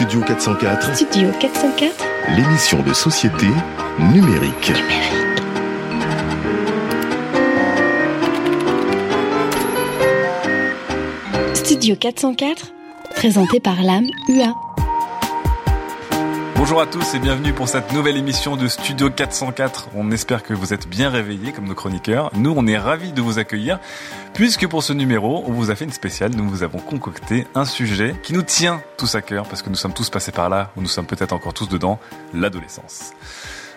Studio 404, Studio 404 l'émission de société numérique. Studio 404 Présenté par l'âme UA. Bonjour à tous et bienvenue pour cette nouvelle émission de Studio 404. On espère que vous êtes bien réveillés comme nos chroniqueurs. Nous, on est ravis de vous accueillir puisque pour ce numéro, on vous a fait une spéciale. Nous vous avons concocté un sujet qui nous tient tous à cœur parce que nous sommes tous passés par là ou nous sommes peut-être encore tous dedans, l'adolescence.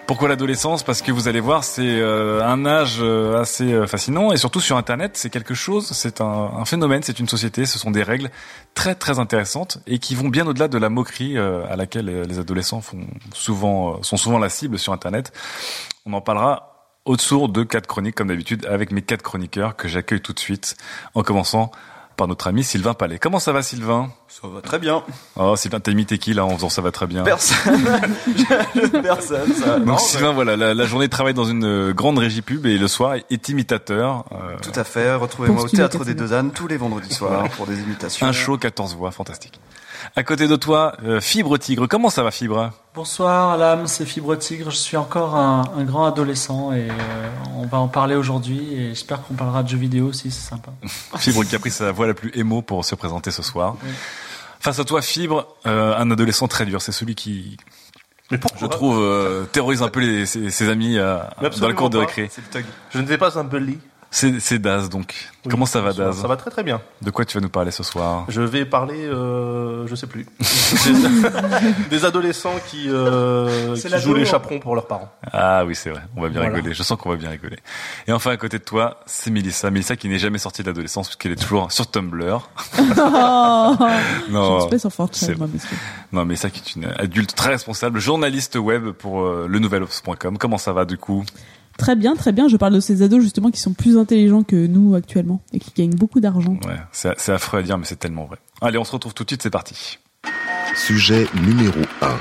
Pourquoi l'adolescence? Parce que vous allez voir, c'est euh, un âge euh, assez euh, fascinant et surtout sur Internet, c'est quelque chose, c'est un, un phénomène, c'est une société, ce sont des règles très très intéressantes et qui vont bien au-delà de la moquerie à laquelle les adolescents font souvent, sont souvent la cible sur Internet. On en parlera autour de quatre chroniques comme d'habitude avec mes quatre chroniqueurs que j'accueille tout de suite en commençant par notre ami Sylvain Palais. Comment ça va Sylvain? Ça va très bien. Oh Sylvain, t'as imité qui là en faisant ça va très bien? Personne. Personne. Ça. Donc Non, Sylvain, voilà, la, la journée de travail dans une euh, grande régie pub et le soir est imitateur. euh, Tout à fait. Retrouvez-moi au Théâtre des 404. Deux Ânes tous les vendredis soirs pour des imitations. un show 14 voix, fantastique. À côté de toi, euh, Fibre Tigre. Comment ça va Fibre? Bonsoir l'âme, c'est Fibre Tigre. Je suis encore un, un grand adolescent et euh, on va en parler aujourd'hui et j'espère qu'on parlera de jeux vidéo aussi, c'est sympa. Fibre qui a pris sa voix la plus émo pour se présenter ce soir. Oui. Face à toi, Fibre, euh, un adolescent très dur. C'est celui qui, Mais pourquoi? je trouve, euh, terrorise un peu les, ses, ses amis euh, dans le cours de récré. Je ne vais pas un lit. C'est c'est Daz donc. Oui, Comment ça va. Daz Ça va très très bien. De quoi tu vas nous parler ce soir? Je vais parler, euh, je sais plus, des, des adolescents qui, euh, qui jouent les chaperons pour leurs parents. Ah oui, c'est vrai. On va bien Voilà. rigoler. Je sens qu'on va bien rigoler. Et enfin, à côté de toi, c'est Mélissa. Mélissa qui n'est jamais sortie de l'adolescence puisqu'elle est toujours sur Tumblr. Je Non, ne suis pas sur c'est- Fortnite, moi, non, mais ça qui est une adulte très responsable, journaliste web pour euh, le nouvelops.com. Comment ça va du coup? Très bien, très bien. Je parle de ces ados justement qui sont plus intelligents que nous actuellement et qui gagnent beaucoup d'argent. Ouais, c'est affreux à dire, mais c'est tellement vrai. Allez, on se retrouve tout de suite. C'est parti. Sujet numéro 1.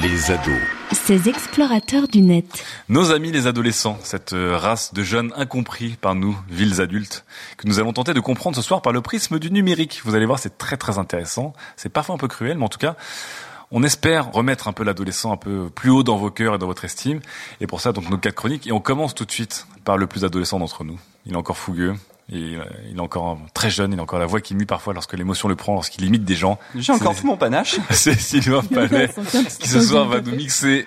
Les ados. Ces explorateurs du net. Nos amis les adolescents, cette euh, race de jeunes incompris par nous, villes adultes, que nous allons tenter de comprendre ce soir par le prisme du numérique. Vous allez voir, c'est très très intéressant. C'est parfois un peu cruel, mais en tout cas, on espère remettre un peu l'adolescent un peu plus haut dans vos cœurs et dans votre estime. Et pour ça, donc nos quatre chroniques. Et on commence tout de suite par le plus adolescent d'entre nous. Il est encore fougueux. Et il est encore très jeune, il a encore la voix qui mue parfois lorsque l'émotion le prend, lorsqu'il imite des gens. J'ai encore tout mon panache. C'est Sylvain Palais qui ce soir va nous mixer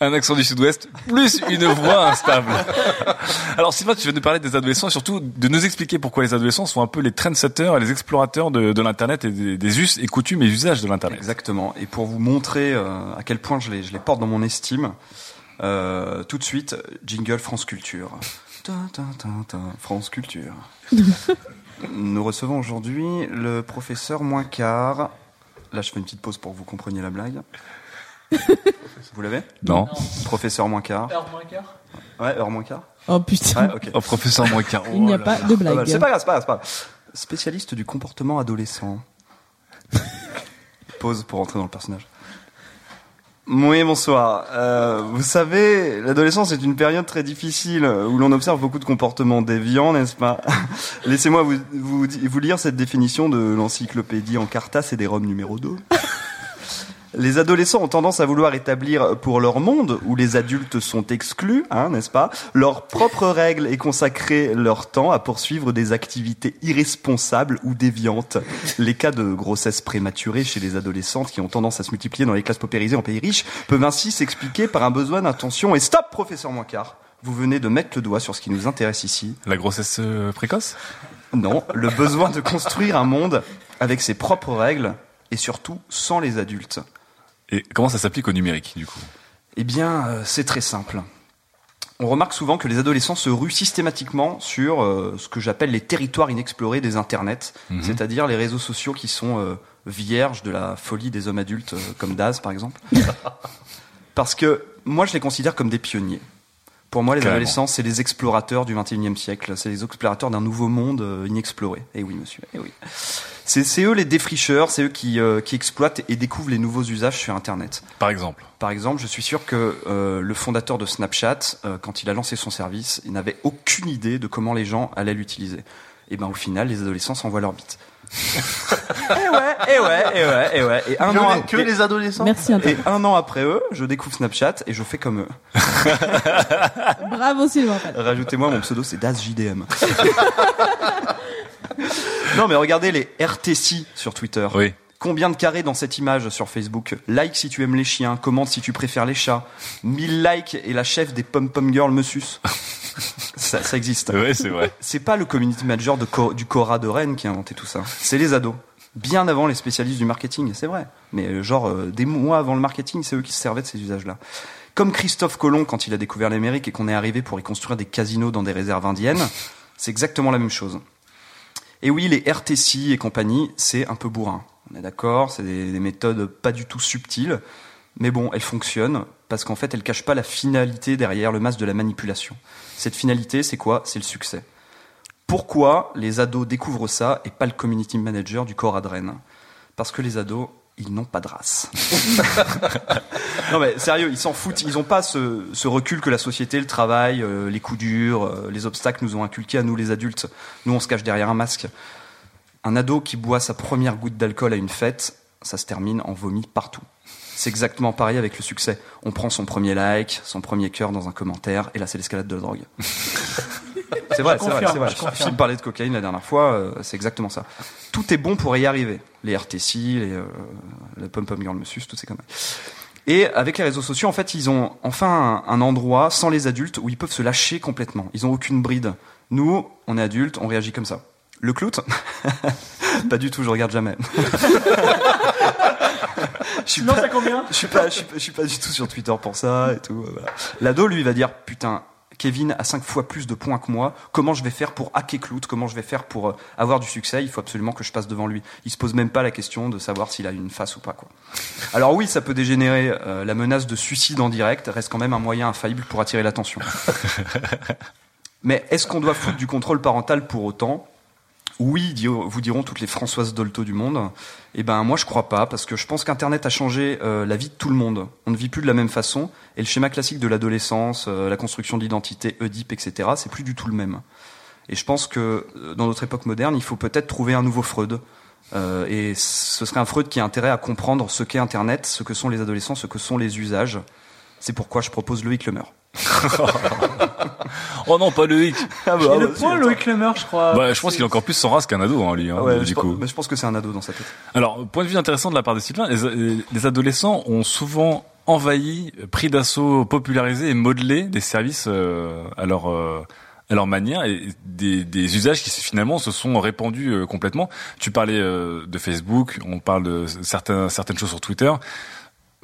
un accent du sud-ouest plus une voix instable. Alors Sylvain, tu vas nous parler des adolescents et surtout de nous expliquer pourquoi les adolescents sont un peu les trendsetters et les explorateurs de, de l'internet et des, des us et coutumes et usages de l'internet. Exactement. Et pour vous montrer euh, à quel point je les, je les porte dans mon estime, euh, tout de suite, jingle France Culture. France Culture. Nous recevons aujourd'hui le professeur moins quart. Là, je fais une petite pause pour que vous compreniez la blague. Vous l'avez? Non. Professeur moins quart. Ouais, heure moins quart. Oh putain, Ouais, ok. Oh professeur Moicard. il n'y a pas de Pas mal. blague. C'est pas grave, c'est pas grave, c'est pas grave. Spécialiste du comportement adolescent. Pause pour rentrer dans le personnage. Oui, bonsoir. Euh, vous savez, l'adolescence est une période très difficile où l'on observe beaucoup de comportements déviants, n'est-ce pas? Laissez-moi vous, vous, vous lire cette définition de l'encyclopédie en cartas et des Roms numéro 2. Les adolescents ont tendance à vouloir établir pour leur monde, où les adultes sont exclus, hein, n'est-ce pas, leurs propres règles et consacrer leur temps à poursuivre des activités irresponsables ou déviantes. Les cas de grossesse prématurée chez les adolescentes qui ont tendance à se multiplier dans les classes paupérisées en pays riches peuvent ainsi s'expliquer par un besoin d'attention. Et stop, professeur Moicard Vous venez de mettre le doigt sur ce qui nous intéresse ici. La grossesse euh, précoce? Non, le besoin de construire un monde avec ses propres règles et surtout sans les adultes. Et comment ça s'applique au numérique du coup? Eh bien, euh, c'est très simple. On remarque souvent que les adolescents se ruent systématiquement sur euh, ce que j'appelle les territoires inexplorés des internets, Mhm. c'est-à-dire les réseaux sociaux qui sont euh, vierges de la folie des hommes adultes, comme Daz par exemple. Parce que moi, je les considère comme des pionniers. Pour moi, les adolescents, c'est les explorateurs du 21e siècle. C'est les explorateurs d'un nouveau monde euh, inexploré. Eh oui, monsieur. Eh oui. C'est c'est eux les défricheurs, c'est eux qui, euh, qui exploitent et découvrent les nouveaux usages sur Internet. Par exemple. Par exemple, je suis sûr que euh, le fondateur de Snapchat, euh, quand il a lancé son service, il n'avait aucune idée de comment les gens allaient l'utiliser. Et ben au final, les adolescents s'envoient leur bite. Et ouais, et ouais, et ouais, et ouais. Et un, Que an, les- que et- les adolescents Merci et un an après eux, je découvre Snapchat et je fais comme eux. Bravo Sylvain. Rajoutez-moi, mon pseudo c'est DazJDM. non mais regardez les RTC sur Twitter. Oui. Combien de carrés dans cette image sur Facebook? Like si tu aimes les chiens, commente si tu préfères les chats. 1000 likes et la chef des pom-pom girls me suce. Ça, ça existe. Ouais, c'est vrai. C'est pas le community manager de du Cora de Rennes qui a inventé tout ça. C'est les ados. Bien avant les spécialistes du marketing, c'est vrai. Mais euh, genre, euh, des mois avant le marketing, c'est eux qui se servaient de ces usages-là. Comme Christophe Colomb quand il a découvert l'Amérique et qu'on est arrivé pour y construire des casinos dans des réserves indiennes, c'est exactement la même chose. Et oui, les RTC et compagnie, c'est un peu bourrin. On est d'accord, c'est des, des méthodes pas du tout subtiles, mais bon, elles fonctionnent parce qu'en fait, elles cachent pas la finalité derrière le masque de la manipulation. Cette finalité, c'est quoi? C'est le succès. Pourquoi les ados découvrent ça et pas le community manager du corps Adren Parce que les ados, ils n'ont pas de race. non mais sérieux, ils s'en foutent. Ils n'ont pas ce, ce recul que la société, le travail, euh, les coups durs, euh, les obstacles nous ont inculqués à nous les adultes. Nous, on se cache derrière un masque. Un ado qui boit sa première goutte d'alcool à une fête, ça se termine en vomi partout. C'est exactement pareil avec le succès. On prend son premier like, son premier cœur dans un commentaire, et là c'est l'escalade de la drogue. c'est vrai, c'est vrai, c'est vrai. Philippe parlait de cocaïne la dernière fois, euh, c'est exactement ça. Tout est bon pour y arriver. Les RTC, les, euh, le Pom Pom Girl Monsieur, tout ces conneries. Et avec les réseaux sociaux, en fait, ils ont enfin un, un endroit sans les adultes où ils peuvent se lâcher complètement. Ils ont aucune bride. Nous, on est adultes, on réagit comme ça. Le clout? Pas du tout, je regarde jamais. je suis Sinon, pas, t'as combien je suis pas, je suis pas, je suis pas du tout sur Twitter pour ça et tout. euh, Voilà. L'ado, lui, va dire putain. Kevin a cinq fois plus de points que moi. Comment je vais faire pour hacker Clout? Comment je vais faire pour euh, avoir du succès? Il faut absolument que je passe devant lui. Il se pose même pas la question de savoir s'il a une face ou pas. Quoi. Alors oui, ça peut dégénérer. euh, la menace de suicide en direct reste quand même un moyen infaillible pour attirer l'attention. Mais est-ce qu'on doit foutre du contrôle parental pour autant? Oui, vous diront toutes les Françoises Dolto du monde. Eh ben moi je crois pas parce que je pense qu'Internet a changé euh, la vie de tout le monde. On ne vit plus de la même façon et le schéma classique de l'adolescence, euh, la construction d'identité, Oedipe, etc. C'est plus du tout le même. Et je pense que euh, dans notre époque moderne, il faut peut-être trouver un nouveau Freud. Euh, et ce serait un Freud qui a intérêt à comprendre ce qu'est Internet, ce que sont les adolescents, ce que sont les usages. C'est pourquoi je propose Loïc Lemer. Oh non, pas Loïc. Ah Et le point, Loïc Lemer, je crois. Bah, je pense qu'il est encore plus sans race qu'un ado, hein, lui, hein, Ouais, je, du pense- coup. mais je pense que c'est un ado dans sa tête. Alors, point de vue intéressant de la part de Sylvain, les, les adolescents ont souvent envahi, pris d'assaut, popularisé et modelé des services euh, à leur euh, à leur manière et des, des usages qui finalement se sont répandus euh, complètement. Tu parlais euh, de Facebook, on parle de certains, certaines choses sur Twitter.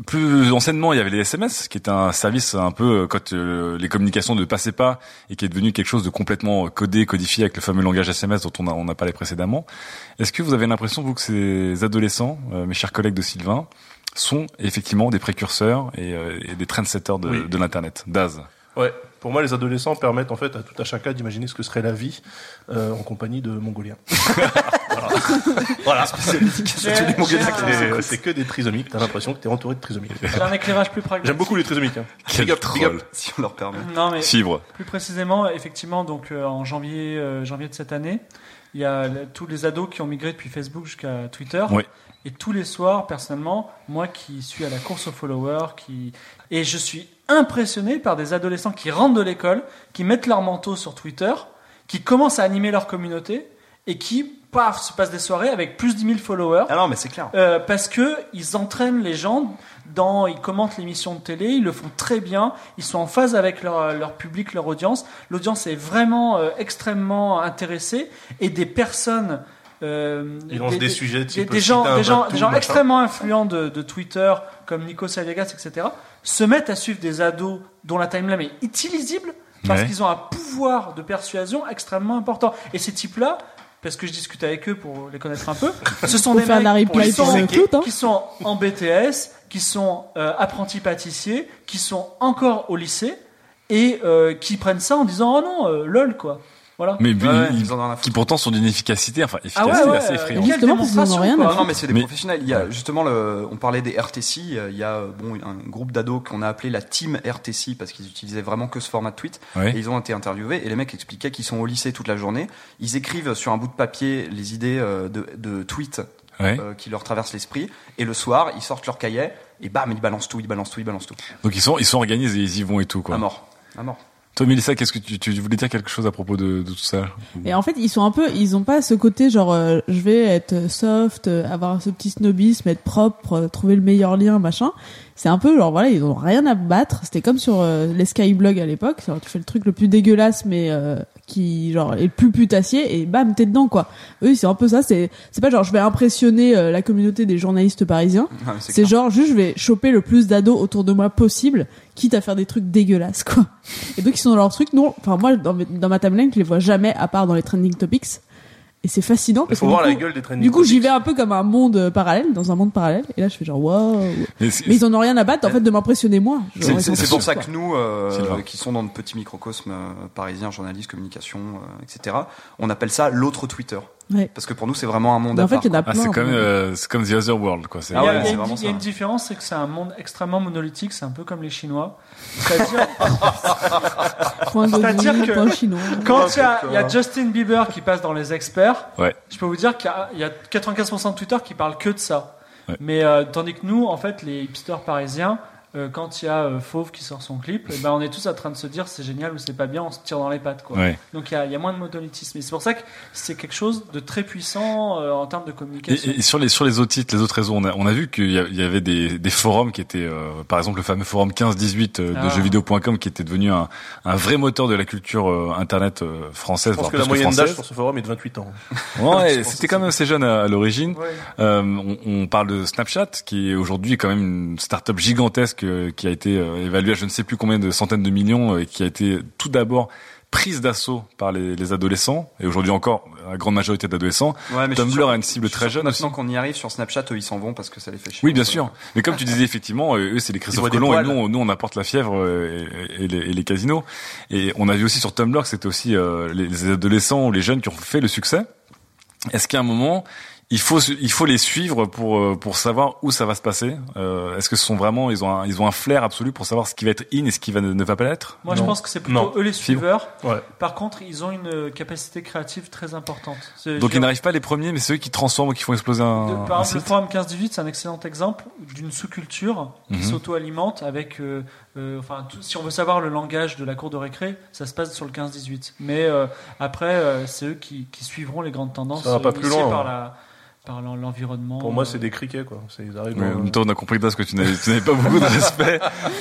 Plus anciennement, il y avait les SMS, qui est un service un peu euh, quand euh, les communications ne passaient pas et qui est devenu quelque chose de complètement codé, codifié avec le fameux langage SMS dont on a, on a parlé précédemment. Est-ce que vous avez l'impression, vous, que ces adolescents, euh, mes chers collègues de Sylvain, sont effectivement des précurseurs et, euh, et des trendsetters de, Oui. de l'Internet Daz Ouais. Pour moi, les adolescents permettent en fait à tout à chacun d'imaginer ce que serait la vie euh, en compagnie de Mongoliens. voilà. Un- C'est- C'est que des trisomiques. T'as l'impression que t'es entouré de trisomiques. J'ai un éclairage plus pragmatique. J'aime beaucoup les trisomiques. Hein. Quel Big up, big up. troll. Si on leur permet. Non, mais Fibre. plus précisément, effectivement, donc euh, en janvier, euh, janvier de cette année, il y a tous les ados qui ont migré depuis Facebook jusqu'à Twitter. Oui. Et tous les soirs, personnellement, moi qui suis à la course aux followers, qui et je suis impressionné par des adolescents qui rentrent de l'école, qui mettent leur manteau sur Twitter, qui commencent à animer leur communauté et qui, paf, se passent des soirées avec plus de 10 000 followers. Ah non, mais c'est clair. Euh, parce que ils entraînent les gens dans, ils commentent l'émission de télé, ils le font très bien, ils sont en phase avec leur, leur public, leur audience. L'audience est vraiment euh, extrêmement intéressée et des personnes, euh, Ils lancent des sujets des, type des gens, des gens, extrêmement influents de, de Twitter comme Nico Saliagas, etc. se mettent à suivre des ados dont la timeline est illisible parce Ouais. qu'ils ont un pouvoir de persuasion extrêmement important. Et ces types-là, parce que je discute avec eux pour les connaître un peu, ce sont des mecs reply qui, sont, tout, hein. qui sont en BTS, qui sont euh, apprentis pâtissiers, qui sont encore au lycée et euh, qui prennent ça en disant oh non, euh, lol quoi. Voilà. Mais Ouais, ouais, ils- ils en ont rien à foutre. qui pourtant sont d'une efficacité, enfin Ah efficacité ouais, ouais, assez effrayante. Justement, parce qu'ils rien à non, mais c'est des Mais- professionnels. Il y a justement le, on parlait des RTC. euh, Il y a bon un groupe d'ados qu'on a appelé la team RTC parce qu'ils utilisaient vraiment que ce format de tweet. Ouais. Et ils ont été interviewés et les mecs expliquaient qu'ils sont au lycée toute la journée. Ils écrivent sur un bout de papier les idées euh, de, de tweets Ouais. euh, qui leur traversent l'esprit. Et le soir, ils sortent leur cahier et bam, ils balancent tout, ils balancent tout, ils balancent tout. Donc ils sont ils sont organisés, ils y vont et tout quoi. À mort, à mort. Toi Mélissa, qu'est-ce que tu, tu voulais dire quelque chose à propos de, de tout ça Et en fait, ils sont un peu, ils ont pas ce côté genre, euh, je vais être soft, euh, avoir ce petit snobisme, être propre, euh, trouver le meilleur lien, machin. C'est un peu genre voilà, ils ont rien à battre. C'était comme sur euh, les Skyblog à l'époque. Tu fais le truc le plus dégueulasse, mais euh, qui genre est le plus putassier et bam t'es dedans quoi. Eux c'est un peu ça. C'est c'est pas genre je vais impressionner euh, la communauté des journalistes parisiens. Ah, C'est genre juste je vais choper le plus d'ados autour de moi possible, quitte à faire des trucs dégueulasses quoi. Et donc ils sont dans leur truc. Non, enfin moi dans, dans ma timeline je les vois jamais à part dans les trending topics. Et c'est fascinant parce faut que voir du la coup, gueule des trending du coup j'y vais un peu comme un monde euh, parallèle, dans un monde parallèle. Et là je fais genre waouh. Mais ils en ont rien à battre en fait de m'impressionner moi. C'est- pour ça quoi. que nous, euh, qui sont dans notre petit microcosme euh, parisien, journaliste, communication, euh, etc., on appelle ça l'autre Twitter. Ouais. Parce que pour nous, c'est vraiment un monde Mais à en fait part. il y en a ah, plein. c'est comme euh, c'est comme The Other World quoi. Ah il y a, ouais, il y a il y a une différence, c'est que c'est un monde extrêmement monolithique, c'est un peu comme les Chinois. C'est-à-dire, que- quand il y, a, il y a Justin Bieber qui passe dans les experts, Ouais. je peux vous dire qu'il y a, il y a 95% de Twitter qui parlent que de ça. Ouais. Mais euh, tandis que nous, en fait, les hipsters parisiens, euh, quand il y a euh, Fauve qui sort son clip, eh ben, on est tous en train de se dire c'est génial ou c'est pas bien, on se tire dans les pattes. Quoi. Ouais. Donc il y a, il y a moins de monolithisme. Et c'est pour ça que c'est quelque chose de très puissant euh, en termes de communication. et sur les sur les autres titres, les autres réseaux, on a, on a vu qu'il y avait des, des forums qui étaient, euh, par exemple le fameux forum 15-18 euh, de Ah. jeuxvideo.com qui était devenu un, un vrai moteur de la culture euh, internet euh, française, Je pense voire que plus la moyenne d'âge sur ce forum est de 28 ans. Ouais, c'était quand même assez jeune à, à l'origine. Ouais. Euh, on, on parle de Snapchat, qui est aujourd'hui quand même une start-up gigantesque qui a été euh, évaluée à je ne sais plus combien de centaines de millions euh, et qui a été tout d'abord prise d'assaut par les, les adolescents et aujourd'hui encore la grande majorité d'adolescents. Ouais, Tumblr a une cible très jeune. Maintenant qu'on y arrive sur Snapchat, eux, ils s'en vont parce que ça les fait chier. Oui, bien sûr. Mais comme tu disais effectivement, eux c'est les Christophe Colomb et nous, on- nous on apporte la fièvre euh, et, et les, et les casinos. Et on a vu aussi sur Tumblr que c'était aussi euh, les, les adolescents ou les jeunes qui ont fait le succès. Est-ce qu'à un moment il faut il faut les suivre pour euh, pour savoir où ça va se passer. Euh, Est-ce que ce sont vraiment ils ont un, ils ont un flair absolu pour savoir ce qui va être in et ce qui va ne, ne va pas l'être? Moi, je pense que c'est plutôt Non. eux les suiveurs. Ouais. Par contre, ils ont une euh, capacité créative très importante. Donc ils n'arrivent pas les premiers, mais c'est eux qui transforment, qui font exploser de- un, par un exemple, le site. forum 15-18, c'est un excellent exemple d'une sous-culture qui Mhm. s'auto-alimente avec. euh, euh, enfin, tout- si on veut savoir le langage de la cour de récré, ça se passe sur le 15-18. Mais euh, après, euh, c'est eux qui, qui suivront les grandes tendances Ça va pas plus loin, par hein. la par l'en- l'environnement. Pour moi, euh, c'est des criquets, quoi. C'est- Ils arrivent Mais en même temps, on a compris parce que tu n'avais tu n'avais pas beaucoup de respect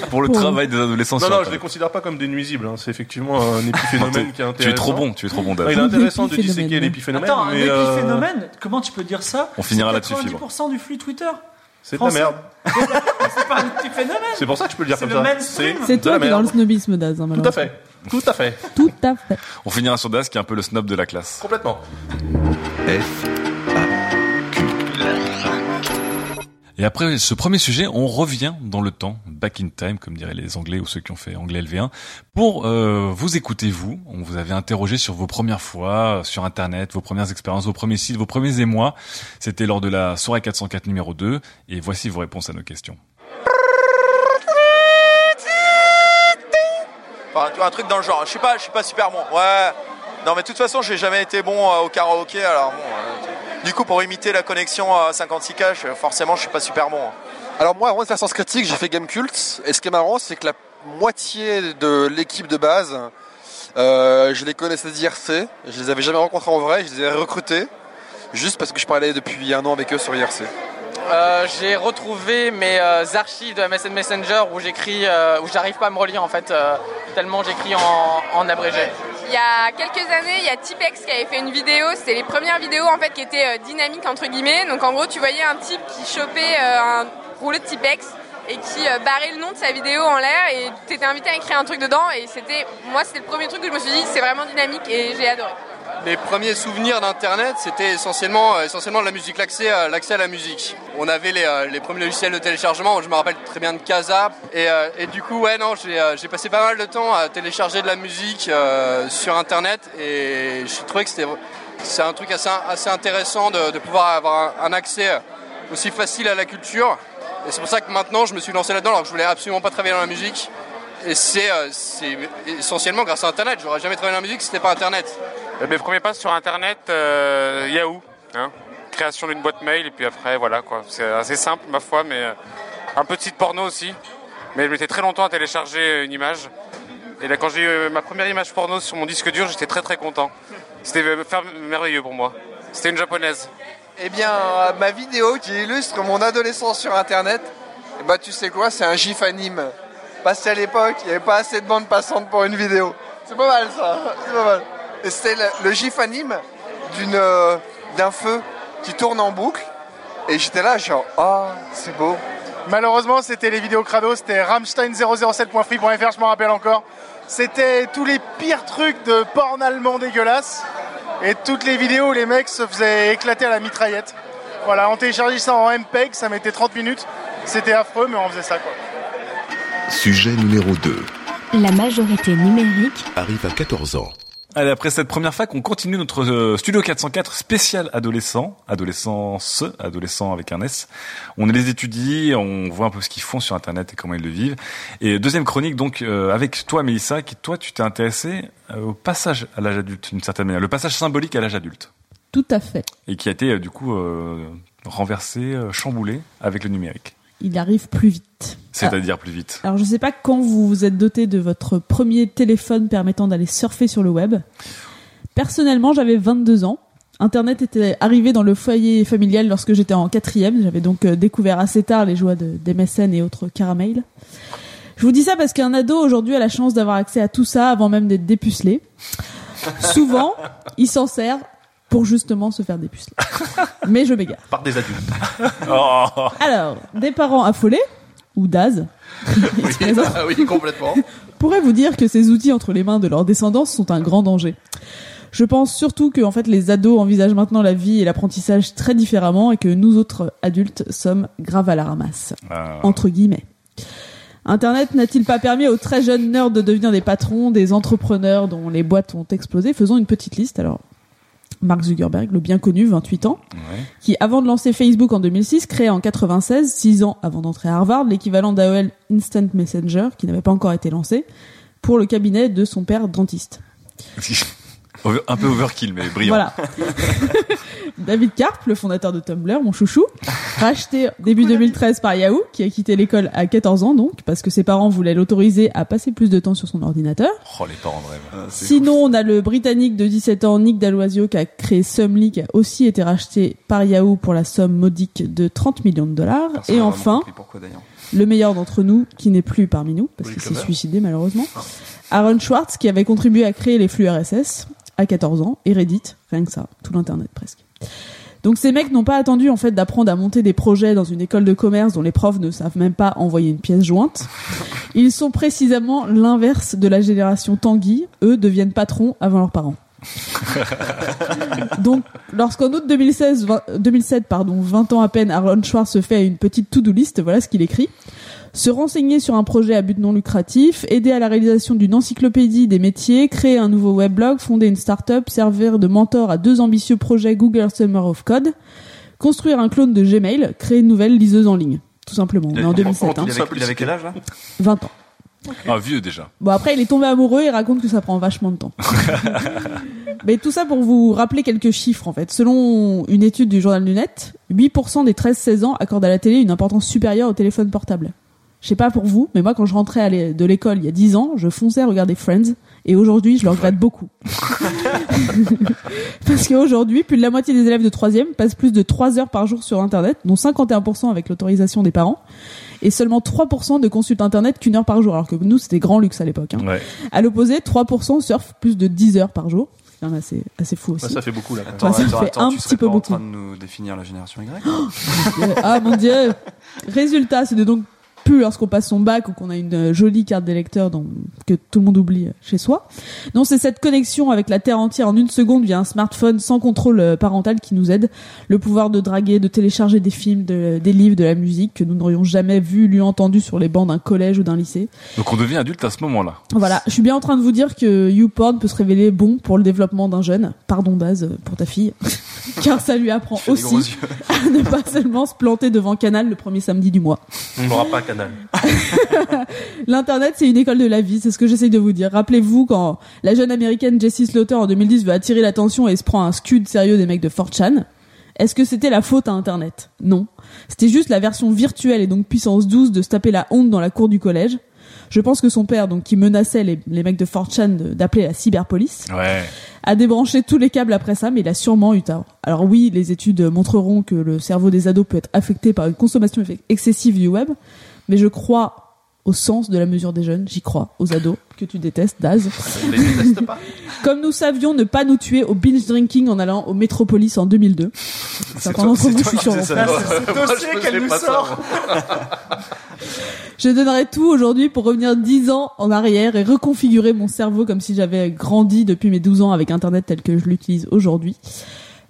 pour le travail des adolescents. Non, non, je Internet. les considère pas comme des nuisibles. hein. C'est effectivement un épiphénomène qui est intéressant. Tu es trop bon, tu es trop bon, Ah, il est intéressant de disséquer l'épiphénomène, Attends, un mais euh, épiphénomène, comment tu peux dire ça On finira là-dessus, 90% du flux Twitter. c'est de la merde. C'est pas un épiphénomène. C'est pour ça que je peux le dire C'est comme le ça. mainstream. C'est toi qui es dans le snobisme d'Az. hein, Tout à fait. Tout à fait. Tout à fait. On finira sur Das qui est un peu le snob de la classe. Complètement. F, Et après ce premier sujet, on revient dans le temps, back in time, comme diraient les Anglais ou ceux qui ont fait anglais LV1, pour euh, vous écouter vous. On vous avait interrogé sur vos premières fois sur Internet, vos premières expériences, vos premiers sites, vos premiers émois. C'était lors de la soirée 404 numéro 2. Et voici vos réponses à nos questions. Un truc dans le genre. Je suis pas, je suis pas super bon. Ouais. Non, mais de toute façon, j'ai jamais été bon euh, au karaoké. Alors bon. euh, du coup, pour imiter la connexion à 56K, je- forcément, je suis pas super bon. Alors moi, avant de faire Sens Critique, j'ai fait Game Cult. Et ce qui est marrant, c'est que la moitié de l'équipe de base, euh, je les connaissais d'IRC. Je les avais jamais rencontrés en vrai. Je les ai recrutés. Juste parce que je parlais depuis un an avec eux sur IRC. Euh, j'ai retrouvé mes euh, archives de MSN Messenger où j'écris, euh, où j'arrive pas à me relire en fait, euh, tellement j'écris en, en abrégé. Il y a quelques années, il y a Tipex qui avait fait une vidéo. C'était les premières vidéos en fait qui étaient euh, dynamiques entre guillemets. Donc en gros, tu voyais un type qui chopait euh, un rouleau de Tipex et qui euh, barrait le nom de sa vidéo en l'air et t'étais invité à écrire un truc dedans et c'était moi c'était le premier truc que je me suis dit c'est vraiment dynamique et j'ai adoré. Mes premiers souvenirs d'Internet, c'était essentiellement, euh, essentiellement de la musique, l'accès à, l'accès à la musique. On avait les, euh, les premiers logiciels de téléchargement, je me rappelle très bien de Casa. Et, euh, du coup, ouais, non, j'ai, euh, passé pas mal de temps à télécharger de la musique euh, sur Internet et je trouvais que c'était, c'est un truc assez, assez intéressant de, pouvoir avoir un, accès aussi facile à la culture. Et c'est pour ça que maintenant, je me suis lancé là-dedans alors que je voulais absolument pas travailler dans la musique. Et c'est, euh, c'est essentiellement grâce à Internet. J'aurais jamais travaillé dans la musique si c'était pas Internet. Euh, Mes premiers pas sur Internet, euh, Yahoo. Hein. Création d'une boîte mail et puis après, voilà quoi. C'est assez simple ma foi, mais euh, un peu de site porno aussi. Mais je mettais très longtemps à télécharger une image. Et là, quand j'ai eu ma première image porno sur mon disque dur, j'étais très très content. C'était merveilleux pour moi. C'était une japonaise. Eh bien, ma vidéo qui illustre mon adolescence sur Internet, eh ben, tu sais quoi, c'est un gif anime. Parce qu'à l'époque, il n'y avait pas assez de bande passante pour une vidéo. C'est pas mal ça, c'est pas mal. Et c'était le, le gif anime d'une, euh, d'un feu qui tourne en boucle. Et j'étais là, genre, ah, c'est beau. Malheureusement, c'était les vidéos crado, c'était Rammstein007.free.fr, je m'en rappelle encore. C'était tous les pires trucs de porn allemand dégueulasse. Et toutes les vidéos où les mecs se faisaient éclater à la mitraillette. Voilà, on téléchargeait ça en MPEG, ça mettait 30 minutes. C'était affreux, mais on faisait ça quoi. Sujet numéro 2. La majorité numérique Arrive à 14 ans. Allez, après cette première fac, on continue notre euh, Studio 404 spécial adolescent, adolescence, adolescent avec un S. On les étudie, on voit un peu ce qu'ils font sur Internet et comment ils le vivent. Et deuxième chronique, donc, euh, avec toi, Mélissa, qui, toi, tu t'es intéressé euh, au passage à l'âge adulte, d'une certaine manière, le passage symbolique à l'âge adulte. Tout à fait. Et qui a été, euh, du coup, euh, renversé, chamboulé avec le numérique. Il arrive plus vite. C'est-à-dire plus vite. Alors je sais pas quand vous vous êtes doté de votre premier téléphone permettant d'aller surfer sur le web. Personnellement, j'avais 22 ans. Internet était arrivé dans le foyer familial lorsque j'étais en quatrième. J'avais donc euh, découvert assez tard les joies de, d'MSN et autres caramels. Je vous dis ça parce qu'un ado aujourd'hui a la chance d'avoir accès à tout ça avant même d'être dépucelé. Souvent, il s'en sert pour justement se faire dépuceler. Mais je m'égare. Par des adultes. Alors, des parents affolés, ou Daz, oui, ah oui, complètement. pourraient vous dire que ces outils entre les mains de leurs descendants sont un grand danger. Je pense surtout que en fait les ados envisagent maintenant la vie et l'apprentissage très différemment et que nous autres adultes sommes grave à la ramasse. Ah. Entre guillemets. Internet n'a-t-il pas permis aux très jeunes nerds de devenir des patrons, des entrepreneurs dont les boîtes ont explosé? Faisons une petite liste. Alors, Mark Zuckerberg, le bien connu, 28 ans, qui, avant de lancer Facebook en 2006, créait en 96, 6 ans avant d'entrer à Harvard, l'équivalent d'AOL Instant Messenger, qui n'avait pas encore été lancé, pour le cabinet de son père dentiste. Un peu overkill, mais brillant. Voilà. David Karp, le fondateur de Tumblr, mon chouchou, racheté début 2013 par Yahoo, qui a quitté l'école à 14 ans donc, parce que ses parents voulaient l'autoriser à passer plus de temps sur son ordinateur. Oh, les parents de rêve. Sinon, on a le Britannique de 17 ans, Nick Dalloisio, qui a créé Sumly, qui a aussi été racheté par Yahoo pour la somme modique de 30 millions de dollars. Personne Et enfin, pourquoi le meilleur d'entre nous, qui n'est plus parmi nous, parce qu'il s'est suicidé malheureusement, Aaron Schwartz, qui avait contribué à créer les flux RSS à 14 ans, et Reddit, rien que ça, tout l'internet presque. Donc ces mecs n'ont pas attendu en fait d'apprendre à monter des projets dans une école de commerce dont les profs ne savent même pas envoyer une pièce jointe. Ils sont précisément l'inverse de la génération Tanguy. Eux deviennent patrons avant leurs parents. Donc, lorsqu'en août 2016, 20 2007, pardon, 20 ans à peine, Aaron Schwartz se fait une petite to-do list, voilà ce qu'il écrit. Se renseigner sur un projet à but non lucratif, aider à la réalisation d'une encyclopédie des métiers, créer un nouveau weblog, fonder une start-up, servir de mentor à deux ambitieux projets Google Summer of Code, construire un clone de Gmail, créer une nouvelle liseuse en ligne. Tout simplement. On est en 2007. hein. Il avait, il avait quel âge là 20 ans. Ah, vieux déjà. Bon après il est tombé amoureux et raconte que ça prend vachement de temps. Mais tout ça pour vous rappeler quelques chiffres en fait. Selon une étude du journal du net, 8% des 13-16 ans accordent à la télé une importance supérieure au téléphone portable. Je sais pas pour vous, mais moi quand je rentrais de l'école il y a 10 ans, je fonçais à regarder Friends et aujourd'hui je le regrette beaucoup. Parce qu'aujourd'hui, plus de la moitié des élèves de 3 passent plus de 3 heures par jour sur internet, dont 51% avec l'autorisation des parents et seulement 3% ne consultent internet qu'une heure par jour, alors que nous c'était grand luxe à l'époque. hein. Ouais. À l'opposé, 3% surfent plus de 10 heures par jour. C'est assez, assez fou aussi. Ouais, ça fait beaucoup là. Attends, Ouais, ça attends, fait attends, un tu petit peu pas en beaucoup. train de nous définir la génération Y? Ah mon dieu Résultat, c'est de donc plus lorsqu'on passe son bac ou qu'on a une euh, jolie carte d'électeur dont- que tout le monde oublie euh, chez soi. Non, c'est cette connexion avec la terre entière en une seconde via un smartphone sans contrôle euh, parental qui nous aide. Le pouvoir de draguer, de télécharger des films, de- des livres, de la musique que nous n'aurions jamais vu, lu, entendu sur les bancs d'un collège ou d'un lycée. Donc on devient adulte à ce moment-là. Voilà, je suis bien en train de vous dire que YouPorn peut se révéler bon pour le développement d'un jeune. Pardon Daz pour ta fille, car ça lui apprend aussi à ne pas seulement se planter devant Canal le premier samedi du mois. On n'aura pas un L'internet, c'est une école de la vie, c'est ce que j'essaye de vous dire. Rappelez-vous quand la jeune américaine Jessie Slaughter en 2010 veut attirer l'attention et se prend un scud sérieux des mecs de 4chan. Est-ce que c'était la faute à Internet? Non. C'était juste la version virtuelle et donc puissance 12 de se taper la honte dans la cour du collège. Je pense que son père, donc qui menaçait les, les mecs de 4chan de- d'appeler la cyberpolice, Ouais. a débranché tous les câbles après ça, mais il a sûrement eu tort. Alors oui, les études montreront que le cerveau des ados peut être affecté par une consommation excessive du web, mais je crois au sens de la mesure des jeunes, j'y crois, aux ados, que tu détestes, Daz. On les déteste pas. Comme nous savions ne pas nous tuer au binge drinking en allant au Métropolis en 2002. Certains d'entre c'est vous, je suis c'est- qu'elle nous sort. Je donnerai tout aujourd'hui pour revenir 10 ans en arrière et reconfigurer mon cerveau comme si j'avais grandi depuis mes 12 ans avec Internet tel que je l'utilise aujourd'hui.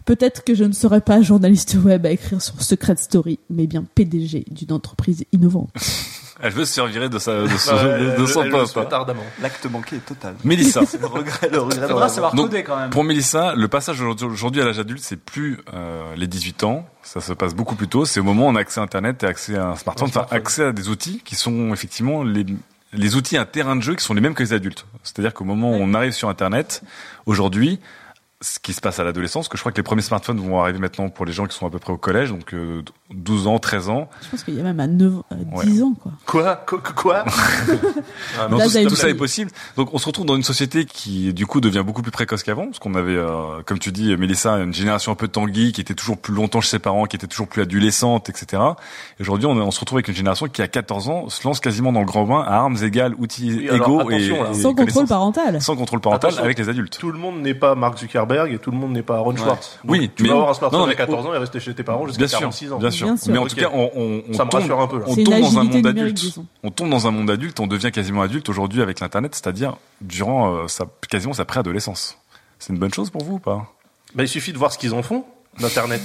Peut-être que je ne serais pas journaliste web à écrire sur Secret Story, mais bien PDG d'une entreprise innovante. Elle veut se servir de, sa, de son, Ouais, de, son poste. ardemment. L'acte banqué est total. Mélissa. le regret, le regret. Faudra savoir Donc, coder quand même. Pour Mélissa, le passage aujourd'hui- à l'âge adulte, c'est plus euh, les 18 ans, ça se passe beaucoup plus tôt. C'est au moment où on a accès à Internet et accès à un smartphone, enfin smartphone. accès à des outils qui sont effectivement les les outils, un terrain de jeu qui sont les mêmes que les adultes. C'est-à-dire qu'au moment où on arrive sur Internet, aujourd'hui, ce qui se passe à l'adolescence, que je crois que les premiers smartphones vont arriver maintenant pour les gens qui sont à peu près au collège, donc euh, 12 ans, 13 ans. Je pense qu'il y a même à 9, à 10 ans, quoi. Quoi? Quoi, quoi? Ah, Non, Là, tout, ça tout est possible. Donc on se retrouve dans une société qui du coup devient beaucoup plus précoce qu'avant, parce qu'on avait, euh, comme tu dis, Mélissa, une génération un peu tanguy, qui était toujours plus longtemps chez ses parents, qui était toujours plus adolescente, etc. Et aujourd'hui, on, on se retrouve avec une génération qui à 14 ans se lance quasiment dans le grand bain à armes égales, outils Oui, égaux et, Sans contrôle parental. Sans contrôle parental Attention. avec les adultes. Tout le monde n'est pas Mark Zuckerberg et tout le monde n'est pas Aaron Schwartz. Donc, Oui, tu mais- vas avoir un smartphone non, non, à mais- 14 ans et rester chez tes parents jusqu'à Bien sûr, 46 ans. bien sûr. Bien sûr. Mais en tout cas, on, on, on Ça me tombe, un peu, on tombe dans un monde adulte. On tombe dans un monde adulte, on devient quasiment adulte aujourd'hui avec l'internet, c'est-à-dire durant euh, sa, quasiment sa préadolescence. C'est une bonne chose pour vous ou pas? Bah, il suffit de voir ce qu'ils en font d'internet.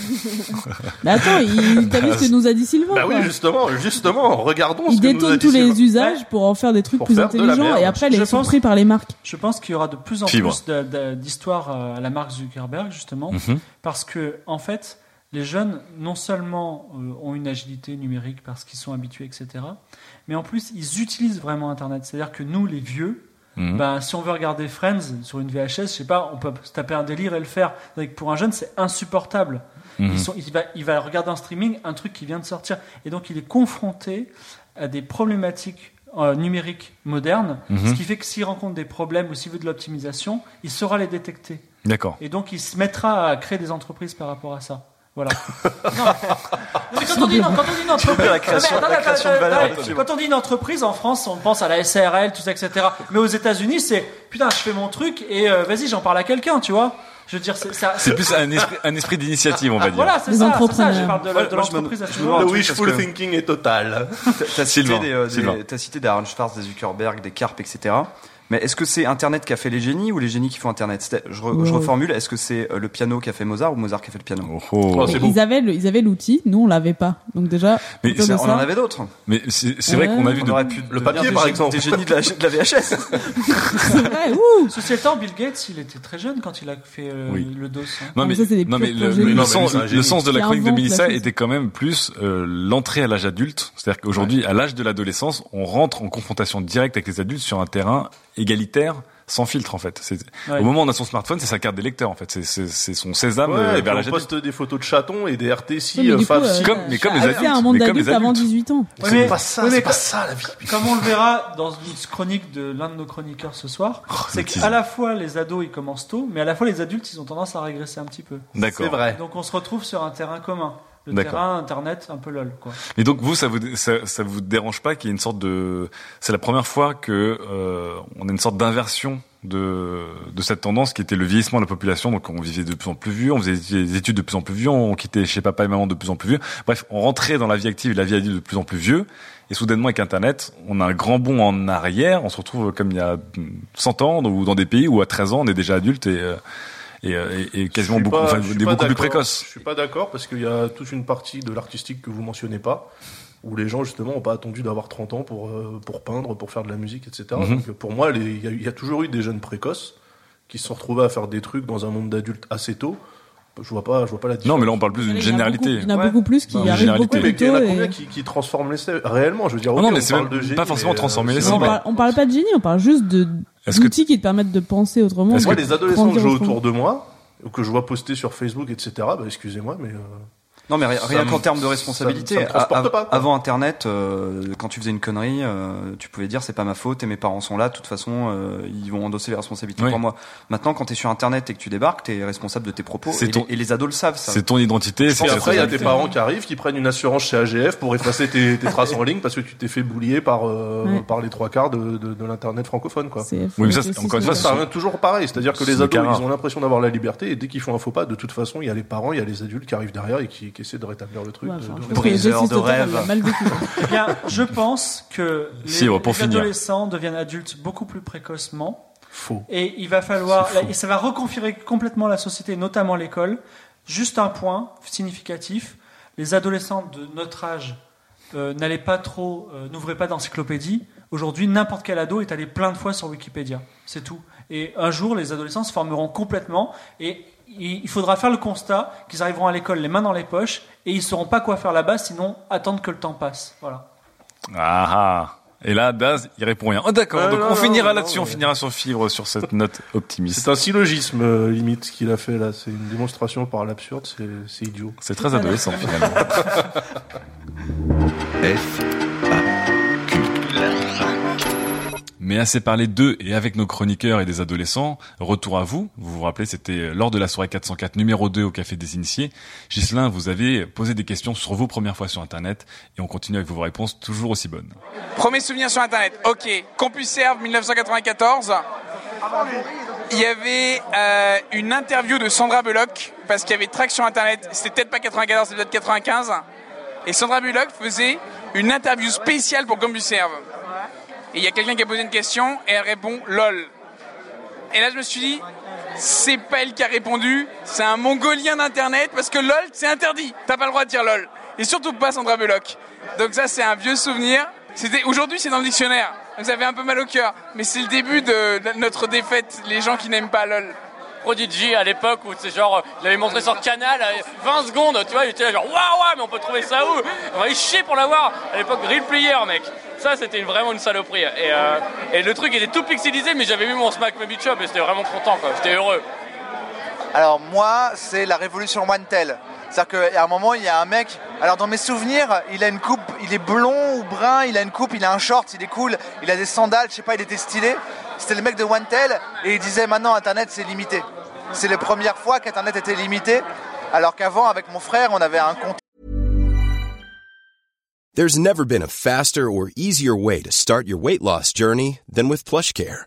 Mais attends, il- t'as vu ce que nous a dit Sylvain bah quoi. oui, justement, justement, regardons Il ce que nous a détourne dit tous les usages pour en faire des trucs Pour plus intelligents et après Je les sont pris par les marques. Je pense qu'il y aura de plus en Fibre. plus d'histoires euh, à la marque Zuckerberg, justement, Mhm. parce que, en fait, les jeunes, non seulement euh, ont une agilité numérique parce qu'ils sont habitués, etc., mais en plus, ils utilisent vraiment Internet. C'est-à-dire que nous, les vieux, ben, si on veut regarder Friends sur une VHS, je sais pas, on peut se taper un délire et le faire. Donc, pour un jeune, c'est insupportable. Mhm. Ils sont, il, va, il va regarder en streaming un truc qui vient de sortir. Et donc, il est confronté à des problématiques euh, numériques modernes, Mhm. ce qui fait que s'il rencontre des problèmes ou s'il veut de l'optimisation, il saura les détecter. D'accord. Et donc, il se mettra à créer des entreprises par rapport à ça. Voilà. Non, mais quand on dit, non, quand on dit une entreprise, La création- Non, mais la attends, création attends, de valeur, attends, absolument. Quand on dit une entreprise en France, on pense à la SARL, tout ça, etc. Mais aux États-Unis, c'est putain, je fais mon truc et euh, vas-y, j'en parle à quelqu'un, tu vois. Je veux dire, c'est plus un esprit, un esprit d'initiative, on va dire. Voilà, c'est Les ça, ça. Je parle de, Ouais, de l'entreprise Le wishful thinking est total. T'as cité Sylvain, des, euh, des- Sylvain. t'as cité des Aaron Schwartz, des Zuckerberg, des Karp, etc. Mais est-ce que c'est Internet qui a fait les génies ou les génies qui font Internet je, re- je Wow. reformule, est-ce que c'est euh, le piano qui a fait Mozart ou Mozart qui a fait le piano Oh, oh. Oh, ils avaient le- ils avaient l'outil, nous on l'avait pas. Donc déjà, Mais On ça- en avait d'autres. Mais c'est c'est vrai qu'on a vu On de, aurait pu Le papier, des par exemple. Des génies de la, de la VHS. c'est vrai, ouh Ceci étant, Bill Gates, il était très jeune quand il a fait euh, Oui. le dos. hein. Non Ah, mais, ça, c'est des non, mais le, le non, sens, c'est un le sens de la chronique de chose. était quand même plus euh, l'entrée à l'âge adulte. C'est-à-dire qu'aujourd'hui, à l'âge de l'adolescence, on rentre en confrontation directe avec les adultes sur un terrain égalitaire, sans filtre en fait. C'est- Ouais. Au moment où on a son smartphone, c'est sa carte d'électeur en fait. C'est- C'est c'est son sésame Ouais, euh, et puis vers on poste des photos de chatons et des RT6 Oui, mais euh, Fav euh. Comme- mais comme les c'est adultes, un monde d'adulte avant adultes. 18 ans. Ouais, C'est mais- pas ça, c'est pas ça la vie. Comme on le verra dans une chronique de l'un de nos chroniqueurs ce soir, c'est le teasing. qu'à la fois les ados ils commencent tôt, mais à la fois les adultes ils ont tendance à régresser un petit peu. D'accord. C'est vrai. Donc on se retrouve sur un terrain commun. Le terrain internet un peu lol quoi. Et donc vous, ça vous ça, ça vous dérange pas qu'il y ait une sorte de, c'est la première fois que euh, on a une sorte d'inversion de, de cette tendance qui était le vieillissement de la population. Donc on vivait de plus en plus vieux, on faisait des études de plus en plus vieux, on quittait chez papa et maman de plus en plus vieux. Bref, on rentrait dans la vie active et la vie adulte de plus en plus vieux. Et soudainement, avec Internet, on a un grand bond en arrière. On se retrouve comme il y a 100 ans ou dans des pays où à 13 ans, on est déjà adulte et, euh, et, euh, et, et quasiment beaucoup, pas- enfin, des beaucoup plus précoces. Je suis pas d'accord parce qu'il y a toute une partie de l'artistique que vous mentionnez pas, où les gens justement ont pas attendu d'avoir 30 ans pour euh, pour peindre, pour faire de la musique, etc. Mhm. Donc pour moi, il y, y a toujours eu des jeunes précoces qui se sont retrouvés à faire des trucs dans un monde d'adultes assez tôt. Je vois pas, je vois pas la différence. Non, mais là, on parle plus d'une Il y en a beaucoup- généralité. il y en a beaucoup plus qui Non, arrivent beaucoup Mais plus il y en a tôt. combien et- qui, qui transforment l'essai réellement Je veux dire, Ah ok, non, mais on c'est parle de génie, pas forcément mais, transformer euh, l'essai, On parle, on parle pas de génie, on parle juste de Est-ce que- d'outils qui te permettent de penser autrement. Moi, de les adolescents que j'ai autour de moi, ou que je vois poster sur Facebook, etc., bah, excusez-moi, mais. euh, Non, mais rien, Ça qu'en termes de ça- responsabilité, ça me transporte pas, quoi. avant Internet, euh, quand tu faisais une connerie, euh, tu pouvais dire c'est pas ma faute et mes parents sont là, de toute façon, euh, ils vont endosser les responsabilités Oui. pour moi. Maintenant, quand tu es sur Internet et que tu débarques, tu es responsable de tes propos C'est et, ton- les, et les ados le savent. Ça. C'est ton identité. Et c'est après, il y a tes parents qui arrivent, qui prennent une assurance chez AGF pour effacer tes, tes traces en ligne parce que tu t'es fait boulier par, euh, Ouais. par les trois quarts de, de, de l'internet francophone, quoi. C'est- Oui, mais ça, c'est- encore une fois. Ça revient toujours pareil, c'est-à-dire que les le ados, ils ont l'impression d'avoir la liberté et dès qu'ils font un faux pas, de toute façon, il y a les parents, il y a les adultes qui arrivent derrière et qui, qui essaient de rétablir le truc. Ouais, de- enfin, rêve. mal. Eh bien, je pense que les, Si, pour les finir. adolescents deviennent adultes beaucoup plus précocement. Faux. Et il va falloir, et ça va reconfigurer complètement la société, notamment l'école. Juste un point significatif les adolescents de notre âge euh, n'allaient pas trop, euh, n'ouvraient pas d'encyclopédie. Aujourd'hui, n'importe quel ado est allé plein de fois sur Wikipédia. C'est tout. Et un jour, les adolescents se formeront complètement et il faudra faire le constat qu'ils arriveront à l'école les mains dans les poches et ils sauront pas quoi faire là-bas, sinon attendre que le temps passe. Voilà. Ah ah. Et là, Daz, il répond rien. Oh, d'accord. Euh, donc non, on non, finira non, là-dessus, on mais- finira sur fibre sur cette note optimiste. C'est un syllogisme, euh, limite, ce qu'il a fait là. C'est une démonstration par l'absurde, c'est c'est idiot. C'est très adolescent finalement. Mais assez parlé d'eux et avec nos chroniqueurs et des adolescents, retour à vous. Vous vous rappelez, c'était lors de la soirée 404 numéro 2 au Café des Initiés. Ghislain, vous avez posé des questions sur vos premières fois sur Internet et on continue avec vos réponses toujours aussi bonnes. Premier souvenir sur Internet. Ok. CompuServe 1994. Il y avait euh, une interview de Sandra Bullock parce qu'il y avait Track sur Internet. C'était peut-être pas 94, c'était peut-être 95. Et Sandra Bullock faisait une interview spéciale pour CompuServe. Et il y a quelqu'un qui a posé une question et elle répond LOL. Et là, je me suis dit, c'est pas elle qui a répondu, c'est un mongolien d'internet parce que LOL, c'est interdit. T'as pas le droit de dire LOL. Et surtout pas Sandra Bullock. Donc ça, c'est un vieux souvenir. C'était aujourd'hui, c'est dans le dictionnaire. Donc ça fait un peu mal au cœur. Mais c'est le début de de notre défaite, les gens qui n'aiment pas LOL. Prodigy à l'époque où c'est genre, il l'avait montré sur Canal, euh, 20 secondes, tu vois, il était là genre, waouh, mais on peut trouver ça où? On va y chier pour l'avoir. À l'époque, Real Player, mec. Ça, c'était vraiment une saloperie. Et, euh, et le truc était tout pixelisé, mais j'avais vu mon Smack Bitch Up et j'étais vraiment content, quoi. J'étais heureux. Alors moi, c'est la révolution OneTel. C'est-à-dire qu'à un moment, il y a un mec. Alors dans mes souvenirs, il a une coupe, il est blond ou brun, il a une coupe, il a un short, il est cool, il a des sandales, je sais pas, il était stylé. C'était le mec de OneTel et il disait maintenant Internet c'est limité. C'est la première fois qu'Internet était limité, alors qu'avant avec mon frère, on avait un compte. There's never been a faster or easier way to start your weight loss journey than with PlushCare.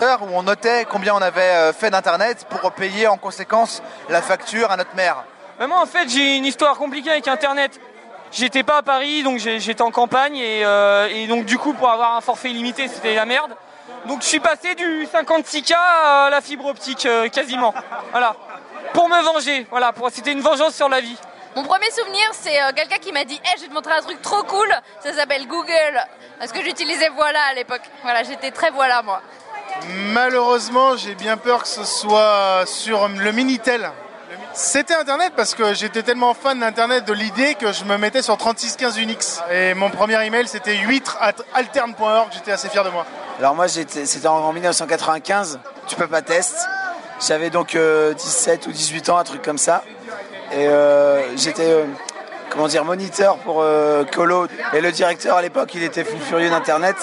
Où on notait combien on avait euh, fait d'internet pour payer en conséquence la facture à notre mère. Mais moi, en fait, j'ai une histoire compliquée avec Internet. J'étais pas à Paris, donc j'étais en campagne, et, euh, et donc du coup, pour avoir un forfait illimité, c'était la merde. Donc je suis passé du 56K à la fibre optique, euh, quasiment. Voilà. Pour me venger, voilà. pour- C'était une vengeance sur la vie. Mon premier souvenir, c'est euh, quelqu'un qui m'a dit hey, je vais te montrer un truc trop cool, ça s'appelle Google. Parce que j'utilisais Voilà à l'époque. Voilà, j'étais très Voilà moi. Malheureusement, j'ai bien peur que ce soit sur le Minitel. C'était Internet parce que j'étais tellement fan d'Internet de l'idée que je me mettais sur 3615 Unix. Et mon premier email c'était 8 alterne.org, j'étais assez fier de moi. Alors moi, c'était en, en 1995, tu peux pas test. J'avais donc euh, 17 ou 18 ans, un truc comme ça. Et euh, j'étais, euh, comment dire, moniteur pour euh, Colo. Et le directeur à l'époque, il était furieux d'Internet.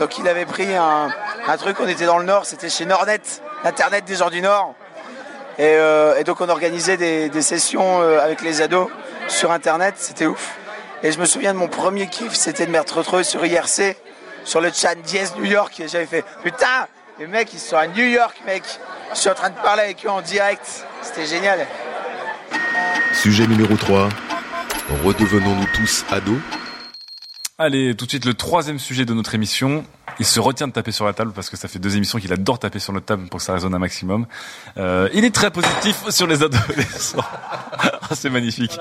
Donc il avait pris un, truc, on était dans le Nord, c'était chez Nordnet, l'Internet des gens du Nord. Et, euh, donc on organisait des, sessions euh, avec les ados sur Internet, c'était ouf. Et je me souviens de mon premier kiff, c'était de me retrouver sur IRC, sur le chat Diez New York. Et j'avais fait, putain, les mecs, ils sont à New York, mec. Je suis en train de parler avec eux en direct. C'était génial. Sujet numéro 3. Redevenons-nous tous ados Allez, tout de suite le troisième sujet de notre émission. Il se retient de taper sur la table parce que ça fait deux émissions qu'il adore taper sur notre table pour que ça résonne un maximum. Euh, il est très positif sur les adolescents. Ah, c'est magnifique.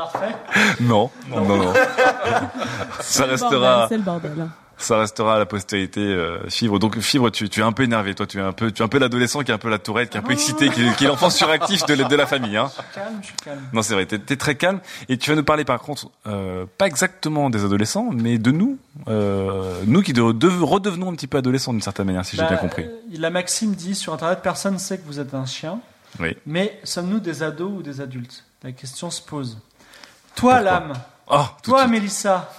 Non, non, non. non. ça C'est le restera. C'est le bordel. Ça restera à la postérité, euh, Fibre. Donc Fibre, tu, tu es un peu énervé, toi. Tu es un peu, tu es un peu l'adolescent qui est un peu la tourette, qui est un peu excité, qui, est- qui est l'enfant suractif de, la- de la famille. Hein. Calme, je suis calme. Non, c'est vrai. T'es es très calme et tu vas nous parler par contre, euh, pas exactement des adolescents, mais de nous, euh, nous qui de- de- redevenons un petit peu adolescents d'une certaine manière, si j'ai Bah, bien compris. La Maxime dit sur Internet, personne ne sait que vous êtes un chien. Oui. Mais sommes-nous des ados ou des adultes? La question se pose. Toi, l'âme. Oh, toi, Mélissa.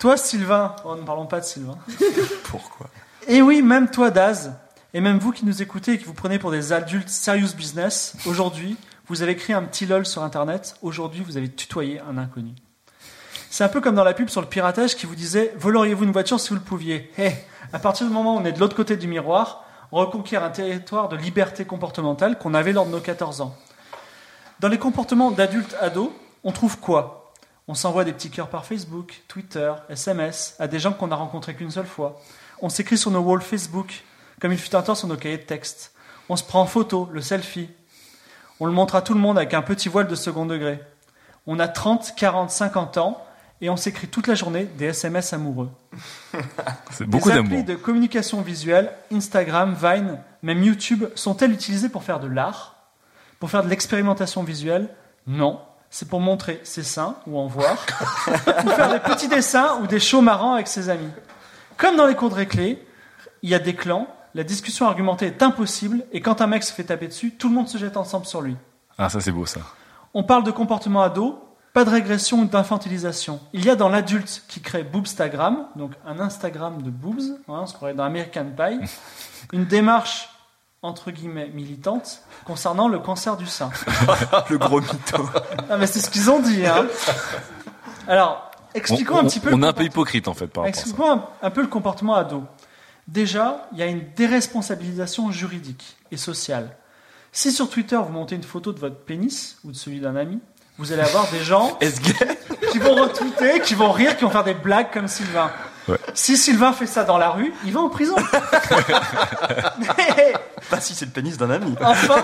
Toi, Sylvain. Oh, ne parlons pas de Sylvain. Pourquoi? Et oui, même toi, Daz. Et même vous qui nous écoutez et qui vous prenez pour des adultes serious business, aujourd'hui, vous avez écrit un petit lol sur Internet. Aujourd'hui, vous avez tutoyé un inconnu. C'est un peu comme dans la pub sur le piratage qui vous disait Voleriez-vous une voiture si vous le pouviez? Hé, à partir du moment où on est de l'autre côté du miroir, on reconquiert un territoire de liberté comportementale qu'on avait lors de nos 14 ans. Dans les comportements d'adultes ados, on trouve quoi? On s'envoie des petits cœurs par Facebook, Twitter, SMS à des gens qu'on n'a rencontrés qu'une seule fois. On s'écrit sur nos walls Facebook, comme il fut un temps sur nos cahiers de texte. On se prend en photo, le selfie. On le montre à tout le monde avec un petit voile de second degré. On a 30, 40, 50 ans et on s'écrit toute la journée des SMS amoureux. C'est beaucoup Les applis d'amour. de communication visuelle, Instagram, Vine, même YouTube, sont-elles utilisées pour faire de l'art? Pour faire de l'expérimentation visuelle? Non. C'est pour montrer ses seins ou en voir. ou faire des petits dessins ou des shows marrants avec ses amis. Comme dans les cours de récré, il y a des clans, la discussion argumentée est impossible et quand un mec se fait taper dessus, tout le monde se jette ensemble sur lui. Ah, ça c'est beau ça. On parle de comportement ado, pas de régression ou d'infantilisation. Il y a dans l'adulte qui crée Boobstagram, donc un Instagram de boobs, hein, on se croirait dans American Pie, une démarche entre guillemets militante concernant le cancer du sein. le gros mytho. Ah mais c'est ce qu'ils ont dit. Hein. Alors, expliquons on, un petit peu. On le est un peu hypocrite en fait par rapport à ça. Expliquons un, un peu le comportement ado. Déjà, il y a une déresponsabilisation juridique et sociale. Si sur Twitter vous montez une photo de votre pénis ou de celui d'un ami, vous allez avoir des gens qui vont retweeter, qui vont rire, qui vont faire des blagues comme Sylvain. Ouais. Si Sylvain fait ça dans la rue, il va en prison. Mais Pas si c'est le pénis d'un ami. enfin,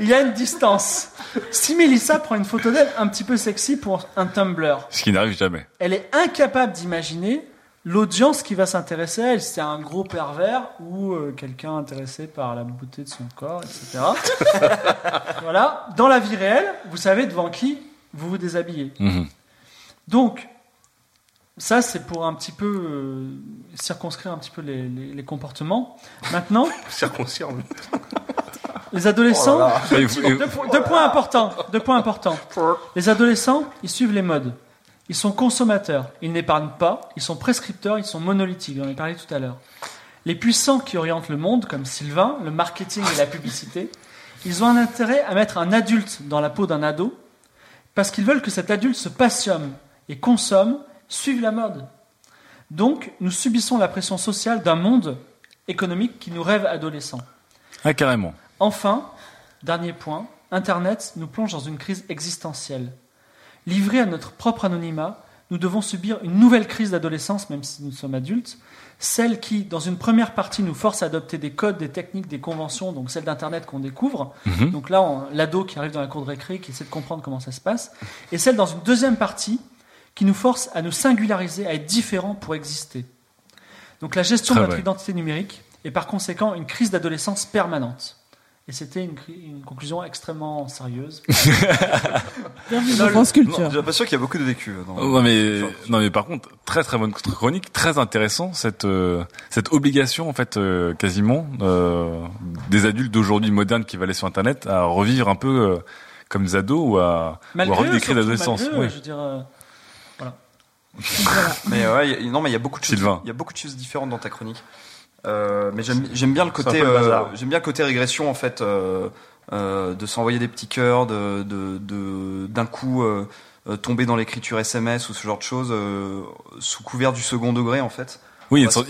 il y a une distance. Si Mélissa prend une photo d'elle un petit peu sexy pour un Tumblr, Ce qui n'arrive jamais. elle est incapable d'imaginer l'audience qui va s'intéresser à elle. C'est un gros pervers ou euh, quelqu'un intéressé par la beauté de son corps, etc. voilà. Dans la vie réelle, vous savez devant qui vous vous déshabillez. Mhm. Donc, ça, c'est pour un petit peu euh, circonscrire un petit peu les, les- les comportements. Maintenant, Circoncire. les adolescents, Oh là là. deux, deux po- deux points importants. Deux points importants. Les adolescents, ils suivent les modes. Ils sont consommateurs. Ils n'épargnent pas. Ils sont prescripteurs. Ils sont monolithiques. J'en ai parlé tout à l'heure. Les puissants qui orientent le monde, comme Sylvain, le marketing et la publicité, ils ont un intérêt à mettre un adulte dans la peau d'un ado parce qu'ils veulent que cet adulte se passionne et consomme, suive la mode. Donc, nous subissons la pression sociale d'un monde économique qui nous rêve adolescent. Ah, carrément. Enfin, dernier point, Internet nous plonge dans une crise existentielle. Livrés à notre propre anonymat, nous devons subir une nouvelle crise d'adolescence, même si nous sommes adultes, celle qui, dans une première partie, nous force à adopter des codes, des techniques, des conventions, donc celle d'Internet qu'on découvre. Mhm. Donc là, l'ado qui arrive dans la cour de récré, qui essaie de comprendre comment ça se passe, et celle dans une deuxième partie qui nous force à nous singulariser, à être différents pour exister. Donc la gestion Très de notre vrai. identité numérique est par conséquent une crise d'adolescence permanente. Et c'était une, conclusion extrêmement sérieuse. Bienvenue dans France J'ai l'impression qu'il y a beaucoup de vécu. dans- Oh, Non mais non mais par contre très très bonne chronique, très intéressant cette euh, cette obligation en fait euh, quasiment euh, des adultes d'aujourd'hui modernes qui vont aller sur internet à revivre un peu euh, comme des ados ou à, ou à Malgré revivre eux, des cris surtout, d'adolescence. malgré eux, Oui. Je veux dire, euh. Mais ouais, il y a- non, mais il y a beaucoup de choses. Il y a beaucoup de choses différentes dans ta chronique. Euh, mais j'aime bien le côté euh, j'aime bien le côté régression en fait euh, euh, de s'envoyer des petits cœurs de de de- d'un coup tomber dans l'écriture SMS ou ce genre de choses euh, sous couvert du second degré en fait. Oui, est-ce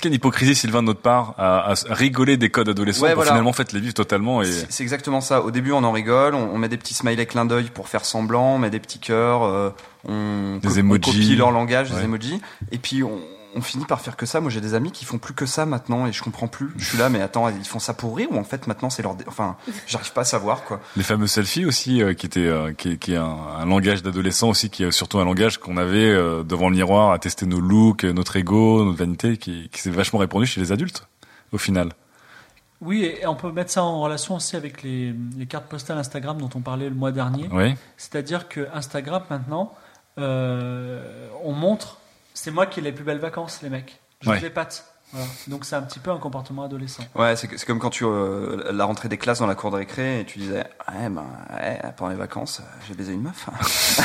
qu'il y a une hypocrisie, Sylvain, de notre part, à, à rigoler des codes adolescents Ouais, pour voilà. finalement en fait les vivre totalement et C'est exactement ça. Au début, on en rigole, on, on met des petits smileys clin d'œil pour faire semblant, on met des petits cœurs, euh, on, Des co- on emojis. copie leur langage, Ouais. des emojis, et puis on, on finit par faire que ça. Moi, j'ai des amis qui font plus que ça maintenant, et je comprends plus. Je suis là, mais attends, ils font ça pour rire ou en fait maintenant c'est leur, dé- enfin, j'arrive pas à savoir quoi. les fameux selfies aussi, euh, qui étaient euh, qui, qui est un, un langage d'adolescent aussi, qui est surtout un langage qu'on avait euh, devant le miroir à tester nos looks, euh, notre ego, notre vanité, qui, qui s'est vachement répandu chez les adultes au final. Oui, et on peut mettre ça en relation aussi avec les, les cartes postales Instagram dont on parlait le mois dernier. Oui. C'est-à-dire que Instagram maintenant, euh, on montre, c'est moi qui ai les plus belles vacances, les mecs. Je Ouais. les patte. Voilà. Donc c'est un petit peu un comportement adolescent. Ouais, c'est c'est comme quand tu euh, la rentrée des classes dans la cour de récré et tu disais ouais ben ouais, pendant les vacances euh, j'ai baisé une meuf.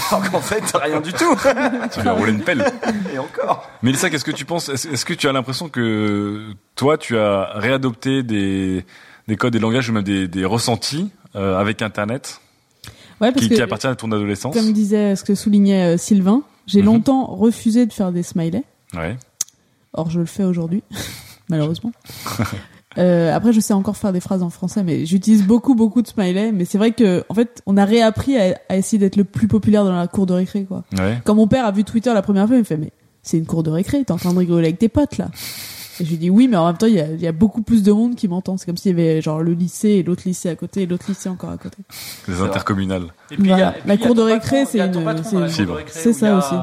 Alors qu'en fait rien du tout. Tu lui as roulé une pelle. Et encore. Mélissa, qu'est-ce que tu penses? Est-ce est-ce que tu as l'impression que toi, tu as réadopté des, des codes et langages ou même des, des ressentis euh, avec Internet? Ouais, parce qui, que- qui appartiennent à ton adolescence? Comme disait ce que soulignait euh, Sylvain, j'ai Mhm. longtemps refusé de faire des smileys. Ouais. Or, je le fais aujourd'hui, malheureusement. Euh, après, je sais encore faire des phrases en français, mais j'utilise beaucoup, beaucoup de smileys. Mais c'est vrai que, en fait, on a réappris à, à essayer d'être le plus populaire dans la cour de récré, quoi. Ouais. Quand mon père a vu Twitter la première fois, il me fait, mais c'est une cour de récré, t'es en train de rigoler avec tes potes, là. Et je lui dis oui, mais en même temps, il y a, il y a beaucoup plus de monde qui m'entend. C'est comme s'il y avait genre le lycée et l'autre lycée à côté et l'autre lycée encore à côté. Les intercommunales. Et puis, il y a- Voilà. et puis, La cour de récré, c'est une- c'est dans la une- cour de récré c'est où ça aussi. une-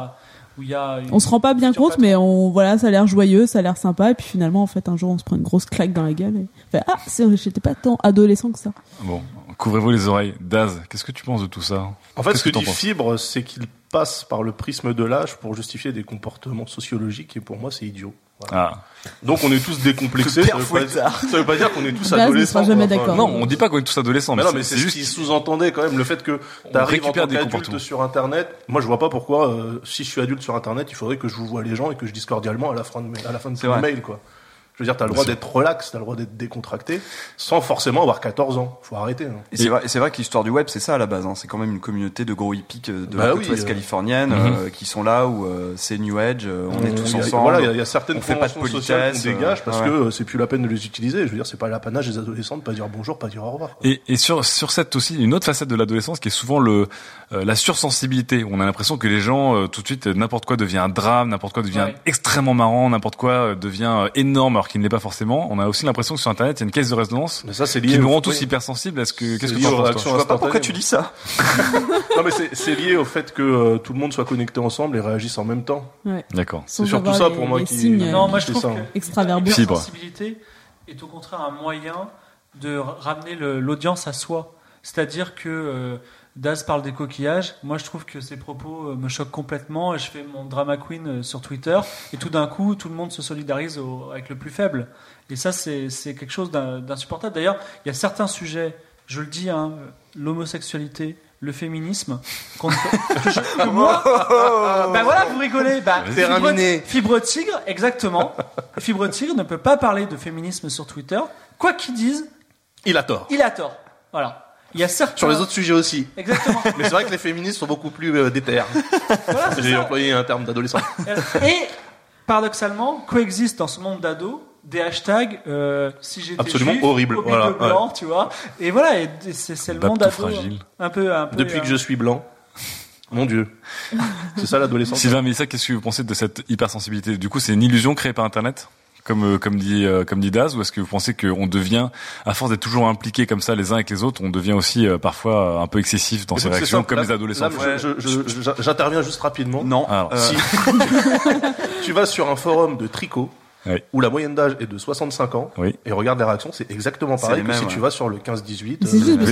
On se rend pas bien compte, mais on voilà, ça a l'air joyeux, ça a l'air sympa, et puis finalement, en fait, un jour, on se prend une grosse claque dans la gueule. Et... on fait, ah, j'étais pas tant adolescent que ça. Bon, couvrez-vous les oreilles. Daz, qu'est-ce que tu penses de tout ça? En fait, ce que t'en dit Fibre, c'est qu'il passe par le prisme de l'âge pour justifier des comportements sociologiques, et pour moi, c'est idiot. Voilà. Ah. Donc on est tous décomplexés. Le Ça veut, pas dire, Fouettard. ça veut pas dire qu'on est tous Daz ne adolescents. sera jamais quoi. d'accord. Non, on dit pas qu'on est tous adolescents. Mais mais non, mais c'est juste ce qui sous-entendait quand même le fait que t'arrives en tant des qu'adulte sur Internet. Moi, je vois pas pourquoi, euh, si je suis adulte sur Internet, il faudrait que je vous vois les gens et que je dise cordialement à la fin de, mes- à la fin de mes mails, quoi. Je veux dire, t'as le droit d'être relax, t'as le droit d'être décontracté, sans forcément avoir 14 ans. Faut arrêter. hein. Et c'est vrai, et c'est vrai que l'histoire du web, c'est ça à la base. hein. C'est quand même une communauté de gros hippies de Bah la côte oui, ouest euh. californienne Mhm. euh, qui sont là où euh, c'est New Age, euh, on, est tous a- ensemble. Voilà, il y a- il y, a certaines on fait pas de qu'on dégage parce ouais. que euh, c'est plus la peine de les utiliser. Je veux dire, c'est pas l'apanage des adolescents de pas dire bonjour, pas dire au revoir. Et, et sur sur cette aussi une autre facette de l'adolescence qui est souvent le euh, la sursensibilité. On a l'impression que les gens euh, tout de suite n'importe quoi devient un drame, n'importe quoi devient Ouais. extrêmement marrant, n'importe quoi devient énorme alors qu'il ne l'est pas forcément. On a aussi l'impression que sur internet il y a une caisse de résonance Mais ça, c'est lié qui nous rend tous hypersensibles. Est-ce que qu'est-ce que tu en penses Je vois pas pourquoi tu dis ça. non, mais c'est- c'est lié au fait que euh, tout le monde soit connecté ensemble et réagisse en même temps. Ouais. D'accord. C'est surtout ça les- pour moi les qui. signes, Non, moi je trouve que l'hypersensibilité est au contraire un moyen de ra- ramener le- l'audience à soi. C'est-à-dire que euh, Daz parle des coquillages. Moi, je trouve que ses propos euh, me choquent complètement. Et je fais mon drama queen euh, sur Twitter. Et tout d'un coup, tout le monde se solidarise au- avec le plus faible. Et ça, c'est quelque chose d'in- d'insupportable. D'ailleurs, il y a certains sujets, je le dis, hein, l'homosexualité, le féminisme, que je- moi, bah voilà, vous rigolez. Bah, fibre. Fibre Tigre, exactement. Fibre Tigre ne peut pas parler de féminisme sur Twitter. Quoi qu'il dise, Il a tort. il a tort. Voilà. Il y a certains. Sur les autres sujets aussi. Exactement. Mais c'est vrai que les féministes sont beaucoup plus euh, déter. Voilà, J'ai employé un terme d'adolescent. Et paradoxalement, coexistent dans ce monde d'ados des hashtags euh, si j'étais Absolument juif, bigot voilà, blanc, tu vois. Et voilà, et c'est le monde ado. fragile. Un peu, un peu. Depuis euh, que je suis blanc. Mon Dieu. C'est ça l'adolescence. Sylvain Mélissa, qu'est-ce que vous pensez de cette hypersensibilité? Du coup, c'est une illusion créée par Internet? Comme euh, comme dit euh, comme dit Daz ou est-ce que vous pensez qu'on devient à force d'être toujours impliqués comme ça les uns avec les autres on devient aussi euh, parfois un peu excessif dans ses réactions comme là- les adolescents là, font. je- je- je- J'interviens juste rapidement. Non. Alors, Si tu vas sur un forum de tricot Oui. où la moyenne d'âge est de 65 ans. Oui. Et regarde les réactions, c'est exactement pareil que mêmes, si ouais. tu vas sur le 15-18. Mais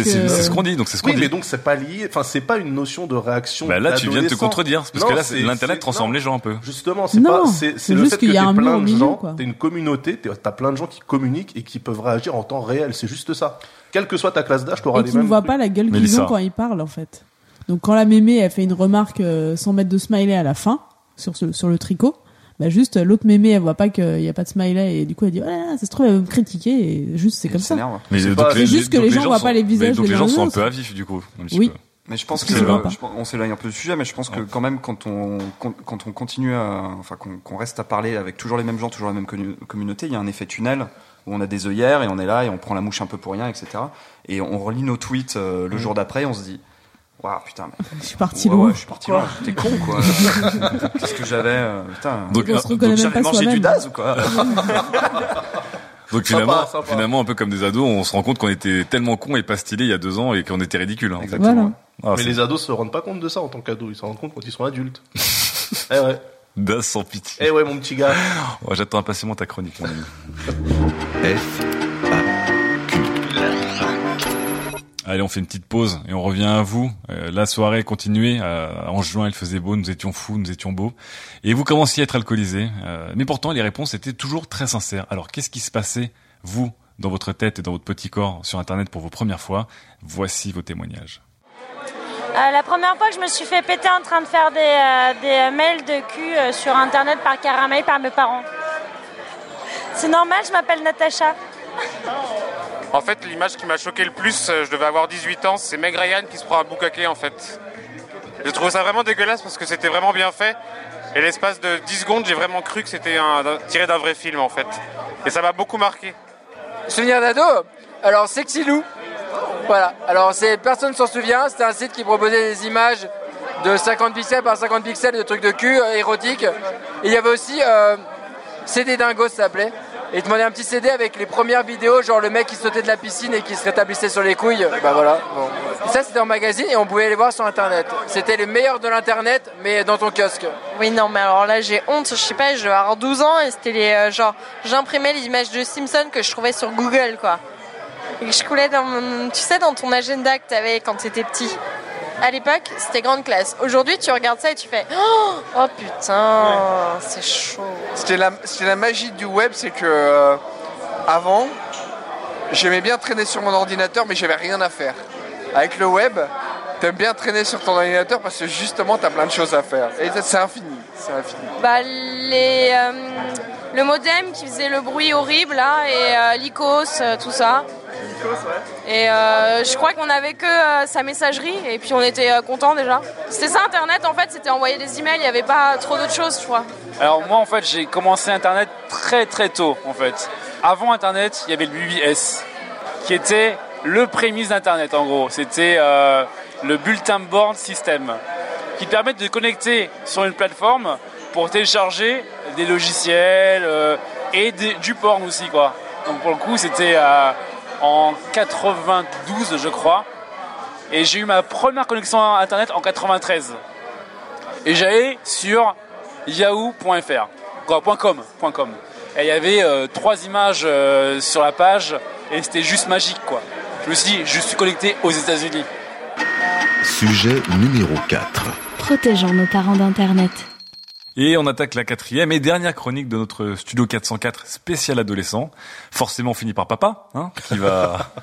c'est que- ce qu'on dit, donc c'est ce qu'on Oui, dit. mais donc c'est pas lié, enfin c'est pas une notion de réaction. Bah là, tu viens de te contredire, parce Non, que là, l'internet transforme non. les gens un peu. Justement, c'est pas, c'est le juste fait que qu'il y a t'es plein de gens, quoi. t'es une communauté, t'as plein de gens qui communiquent et qui peuvent réagir en temps réel. C'est juste ça. Quelle que soit ta classe d'âge, t'auras Et les qui ne mêmes. voient pas la gueule qu'ils ont quand ils parlent, en fait. Donc, quand la mémé, elle fait une remarque euh, sans mettre de smiley à la fin, sur, ce- sur le tricot, bah juste, euh, l'autre mémé, elle voit pas qu'il y a pas de smiley, et du coup, elle dit, oh là là, ça se trouve, elle va me critiquer, et juste, c'est comme ça. Mais C'est donc les- juste que les gens voient sont- pas les visages Donc les gens sont un peu à vif, du coup. un petit Oui. peu. Mais je pense que voient je on s'éloigne un peu du sujet, mais je pense que quand même quand on quand, on continue à enfin qu'on qu'on reste à parler avec toujours les mêmes gens, toujours la même commu- communauté, il y a un effet tunnel où on a des œillères et on est là et on prend la mouche un peu pour rien, etc. Et on relit nos tweets euh, le jour d'après, on se dit waouh putain mais Je suis parti ouais, loin. ouais, je suis parti loin, t'es con quoi. Qu'est-ce que j'avais euh, putain. Donc, j'avais pas mangé du. Daz ou quoi Donc finalement, sympa. finalement, un peu comme des ados, on se rend compte qu'on était tellement cons et pas stylés il y a deux ans et qu'on était ridicules. hein. Exactement. Voilà. Ah, Mais les ados se rendent pas compte de ça en tant qu'ados. Ils se rendent compte quand ils sont adultes. eh ouais. Das sans pitié. Eh ouais, mon petit gars. Oh, J'attends impatiemment ta chronique, mon ami. F, Allez, on fait une petite pause et on revient à vous. Euh, la soirée continuait. Euh, en juin, il faisait beau, nous étions fous, nous étions beaux. Et vous commenciez à être alcoolisés. Euh, mais pourtant, les réponses étaient toujours très sincères. Alors, qu'est-ce qui se passait, vous, dans votre tête et dans votre petit corps sur Internet pour vos premières fois? Voici vos témoignages. Euh, la première fois que je me suis fait péter en train de faire des, euh, des mails de cul euh, sur internet par caramel par mes parents. C'est normal, je m'appelle Natacha. En fait, l'image qui m'a choqué le plus, euh, je devais avoir 18 ans, c'est Meg Ryan qui se prend un boucaquet en fait. J'ai trouvé ça vraiment dégueulasse parce que c'était vraiment bien fait. Et l'espace de 10 secondes, j'ai vraiment cru que c'était tiré d'un vrai film en fait. Et ça m'a beaucoup marqué. Souvenir d'ado Alors, Sexy Lou. Voilà. Alors, c'est, personne s'en souvient. C'était un site qui proposait des images de 50 pixels par 50 pixels de trucs de cul euh, érotiques. Et il y avait aussi euh, CD Dingo, ça s'appelait. Et il te demandait un petit CD avec les premières vidéos, genre le mec qui sautait de la piscine et qui se rétablissait sur les couilles. Bah voilà. Bon. Et ça, c'était en magazine et on pouvait les voir sur Internet. C'était les meilleurs de l'Internet, mais dans ton kiosque. Oui, non, mais alors là, j'ai honte. Je sais pas, je vais avoir 12 ans et c'était les. euh, genre, j'imprimais les images de Simpson que je trouvais sur Google, quoi. Et que je coulais dans mon. Tu sais, dans ton agenda que t'avais quand t'étais petit. À l'époque, c'était grande classe. Aujourd'hui, tu regardes ça et tu fais Oh, oh putain, c'est chaud. C'était la, magie du web, c'est que euh, avant, j'aimais bien traîner sur mon ordinateur, mais j'avais rien à faire. Avec le web, t'aimes bien traîner sur ton ordinateur parce que justement, t'as plein de choses à faire. Et c'est infini, Bah, les, euh, le modem qui faisait le bruit horrible, là, et euh, l'ICOS, euh, tout ça. Et euh, je crois qu'on avait que euh, sa messagerie, et puis on était euh, contents déjà. C'était ça, Internet, en fait, c'était envoyer des emails, il n'y avait pas trop d'autres choses, je crois. Alors moi en fait j'ai commencé Internet très très tôt en fait. Avant Internet il y avait le BBS qui était le prémisse d'Internet en gros. C'était euh, le Bulletin Board System qui permet de connecter sur une plateforme pour télécharger des logiciels euh, et du porn aussi quoi. Donc pour le coup c'était euh, en 92 je crois et j'ai eu ma première connexion à Internet en 93 et j'allais sur yahoo.fr .com, .com. et il y avait euh, trois images sur la page et c'était juste magique quoi je me suis dit je suis connecté aux États-Unis Sujet numéro 4. Protégeons nos parents d'Internet. Et on attaque la quatrième et dernière chronique de notre studio 404 spécial adolescent. Forcément on finit par papa, hein, qui va...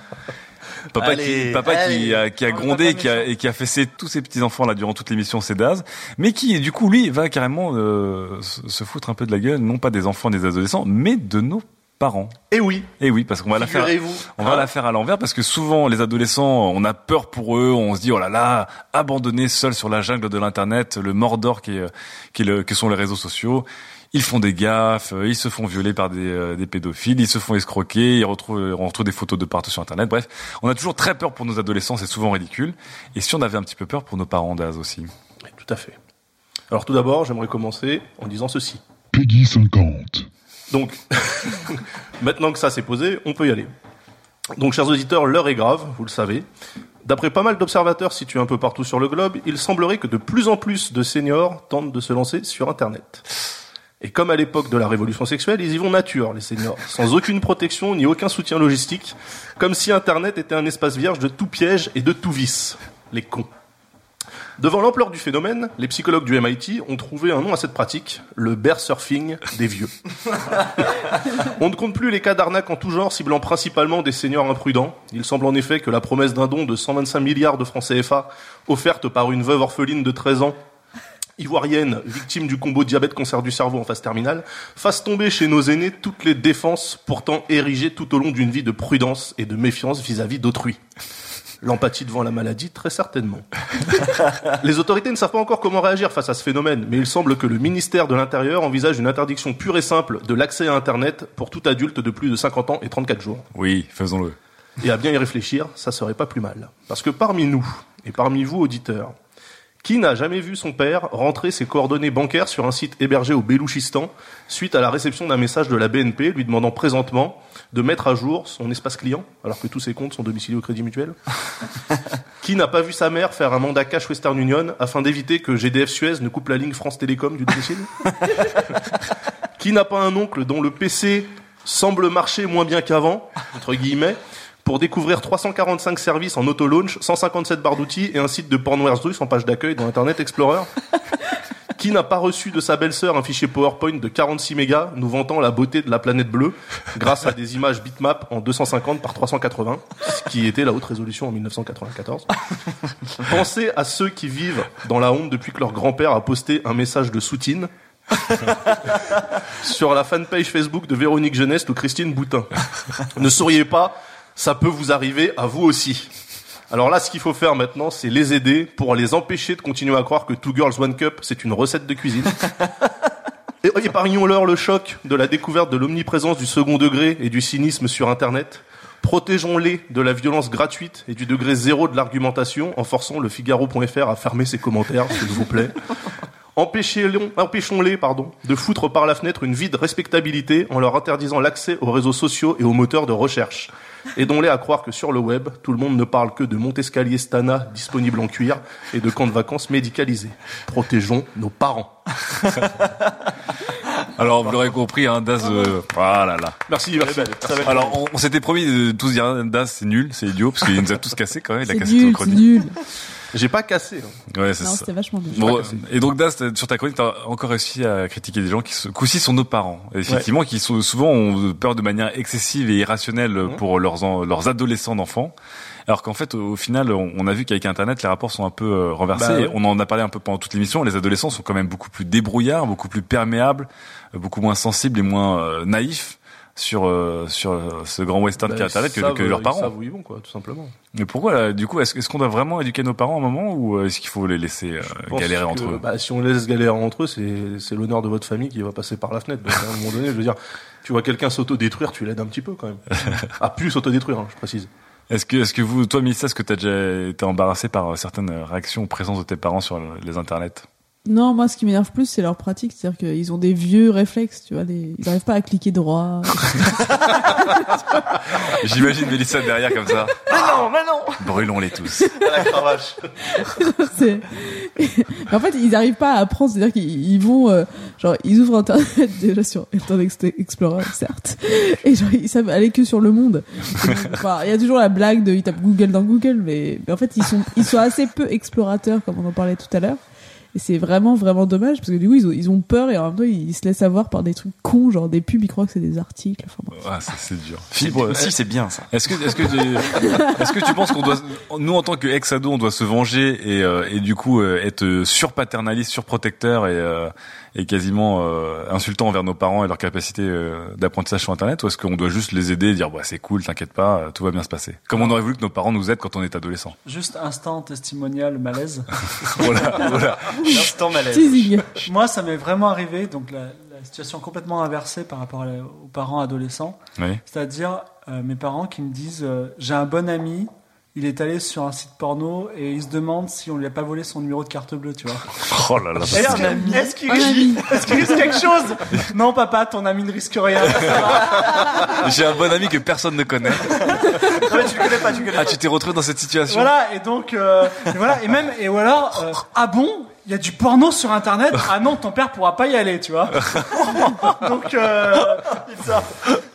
Papa, Allez, qui, papa qui allez. a, qui a grondé et qui a, et qui a fessé tous ses petits enfants là durant toute l'émission, c'est Daz, mais qui du coup lui va carrément euh, se se foutre un peu de la gueule, non pas des enfants, des adolescents, mais de nos parents. Et oui. Et oui, parce qu'on va la faire. On va Hein la faire à l'envers parce que souvent les adolescents, on a peur pour eux, on se dit oh là là, abandonnés seuls sur la jungle de l'internet, le Mordor qui est, qui est le, que sont les réseaux sociaux. Ils font des gaffes, ils se font violer par des, euh, des pédophiles, ils se font escroquer, ils retrouvent, on retrouve des photos de partout sur internet. Bref, on a toujours très peur pour nos adolescents, c'est souvent ridicule. Et si on avait un petit peu peur pour nos parents d'Az aussi Tout à fait. Alors tout d'abord, j'aimerais commencer en disant ceci. Peggy 50. Donc, maintenant que ça s'est posé, on peut y aller. Donc, chers auditeurs, l'heure est grave, vous le savez. D'après pas mal d'observateurs situés un peu partout sur le globe, il semblerait que de plus en plus de seniors tentent de se lancer sur Internet. Et comme à l'époque de la révolution sexuelle, ils y vont nature, les seniors, sans aucune protection ni aucun soutien logistique, comme si Internet était un espace vierge de tout piège et de tout vice. Les cons. Devant l'ampleur du phénomène, les psychologues du MIT ont trouvé un nom à cette pratique, le bear surfing des vieux. On ne compte plus les cas d'arnaque en tout genre ciblant principalement des seniors imprudents. Il semble en effet que la promesse d'un don de 125 milliards de francs CFA offerte par une veuve orpheline de 13 ans ivoirienne, victime du combo diabète cancer du cerveau en phase terminale, fasse tomber chez nos aînés toutes les défenses pourtant érigées tout au long d'une vie de prudence et de méfiance vis-à-vis d'autrui. L'empathie devant la maladie, très certainement. Les autorités ne savent pas encore comment réagir face à ce phénomène, mais il semble que le ministère de l'Intérieur envisage une interdiction pure et simple de l'accès à Internet pour tout adulte de plus de 50 ans et 34 jours. Oui, faisons-le. Et à bien y réfléchir, ça serait pas plus mal. Parce que parmi nous, et parmi vous auditeurs, qui n'a jamais vu son père rentrer ses coordonnées bancaires sur un site hébergé au Bélouchistan suite à la réception d'un message de la BNP lui demandant présentement de mettre à jour son espace client alors que tous ses comptes sont domiciliés au Crédit Mutuel Qui n'a pas vu sa mère faire un mandat cash Western Union afin d'éviter que GDF Suez ne coupe la ligne France Télécom du domicile Qui n'a pas un oncle dont le PC semble marcher moins bien qu'avant, entre guillemets, pour découvrir 345 services en auto-launch, 157 barres d'outils et un site de pornwares russe en page d'accueil dans Internet Explorer Qui n'a pas reçu de sa belle-sœur un fichier PowerPoint de 46 mégas nous vantant la beauté de la planète bleue grâce à des images bitmap en 250 par 380, ce qui était la haute résolution en 1994 Pensez à ceux qui vivent dans la honte depuis que leur grand-père a posté un message de soutine sur la fanpage Facebook de Véronique Jeunesse ou Christine Boutin. Ne souriez pas, ça peut vous arriver à vous aussi. Alors là, ce qu'il faut faire maintenant, c'est les aider pour les empêcher de continuer à croire que Two Girls One Cup, c'est une recette de cuisine. Et épargnons-leur le choc de la découverte de l'omniprésence du second degré et du cynisme sur Internet. Protégeons-les de la violence gratuite et du degré zéro de l'argumentation en forçant le Figaro.fr à fermer ses commentaires, s'il vous plaît. Empêchons-les, pardon, de foutre par la fenêtre une vie de respectabilité en leur interdisant l'accès aux réseaux sociaux et aux moteurs de recherche. Aidons-les à croire que sur le web, tout le monde ne parle que de Montescalier Stana disponible en cuir et de camps de vacances médicalisés. Protégeons nos parents. Alors, vous l'aurez compris, hein, Daz, euh, voilà là. Merci, merci. Alors, on, on s'était promis de tous dire hein, Daz, c'est nul, c'est idiot, parce qu'il nous a tous cassé quand même. Il a cassé nul, c'est chronique. J'ai pas cassé. hein. Ouais, c'est Non, ça. c'était vachement bien. Bon, et donc Daz, t'as- sur ta chronique, t'as encore réussi à critiquer des gens qui, aussi sont nos parents. Effectivement, qui sont souvent ont peur de manière excessive et irrationnelle Mhm. pour leurs en- leurs adolescents d'enfants. Alors qu'en fait, au, final, on, a vu qu'avec Internet, les rapports sont un peu euh, renversés. Bah ouais. On en a parlé un peu pendant toute l'émission. Les adolescents sont quand même beaucoup plus débrouillards, beaucoup plus perméables, beaucoup moins sensibles et moins euh, naïfs sur euh, sur euh, ce grand western Bah, qu'est Internet que, ils savent- que leurs ils parents. savent où ils vont, quoi, tout simplement. Mais pourquoi, là, du coup, est-ce qu'on doit vraiment éduquer nos parents à un moment ou euh, est-ce qu'il faut les laisser euh, galérer que, entre eux? bah, si on les laisse galérer entre eux, c'est c'est l'honneur de votre famille qui va passer par la fenêtre. Donc, à un moment donné, je veux dire, tu vois quelqu'un s'autodétruire, tu l'aides un petit peu quand même. ah, plus s'autodétruire, hein, je précise. Est-ce que, est-ce que vous, toi, Mélissa, est-ce que t'as déjà été embarrassé par euh, certaines réactions ou présences de tes parents sur le- les internets? Non, moi, ce qui m'énerve plus, c'est leur pratique. C'est-à-dire qu'ils ont des vieux réflexes, tu vois. les- Ils n'arrivent pas à cliquer droit. J'imagine Mélissa derrière comme ça. mais non, mais non Brûlons-les tous. la cravache. En fait, ils n'arrivent pas à apprendre. C'est-à-dire qu'ils ils vont, euh, genre, ils ouvrent Internet déjà sur Internet Explorer, certes, et genre, ils savent aller que sur le monde. Enfin, il y a toujours la blague de ils tapent Google dans Google, mais, mais en fait, ils sont, ils sont assez peu explorateurs, comme on en parlait tout à l'heure. Et c'est vraiment, vraiment dommage, parce que du coup, ils ont, ils ont peur et en même temps, ils se laissent avoir par des trucs cons, genre des pubs, ils croient que c'est des articles. Enfin, bon. Ah, ça, c'est dur. Fibre aussi, c'est bien, ça. Est-ce que, est-ce que, tu- est-ce que tu penses qu'on doit, nous en tant que ex-ado, on doit se venger et, euh, et du coup euh, être surpaternaliste, surprotecteur et, euh, et quasiment euh, insultant envers nos parents et leur capacité euh, d'apprentissage sur Internet, ou est-ce qu'on doit juste les aider et dire bah c'est cool, t'inquiète pas, euh, tout va bien se passer? Comme on aurait voulu que nos parents nous aident quand on est adolescent? Juste instant testimonial malaise. Voilà, voilà. L'instant malaise. Moi, ça m'est vraiment arrivé, donc la, la situation complètement inversée par rapport la- aux parents adolescents. Oui. C'est-à-dire euh, mes parents qui me disent euh, j'ai un bon ami, il est allé sur un site porno et il se demande si on lui a pas volé son numéro de carte bleue, tu vois. Oh là là. Est-ce qu'il risque, est-ce qu'il risque quelque chose Non, papa, ton ami ne risque rien. J'ai un bon ami que personne ne connaît. tu connais pas, tu connais Ah, tu t'es retrouvé dans cette situation Voilà, et donc, euh, et voilà, et même, et ou alors, euh, ah bon il y a du porno sur internet. Ah non, ton père pourra pas y aller, tu vois. Donc, euh,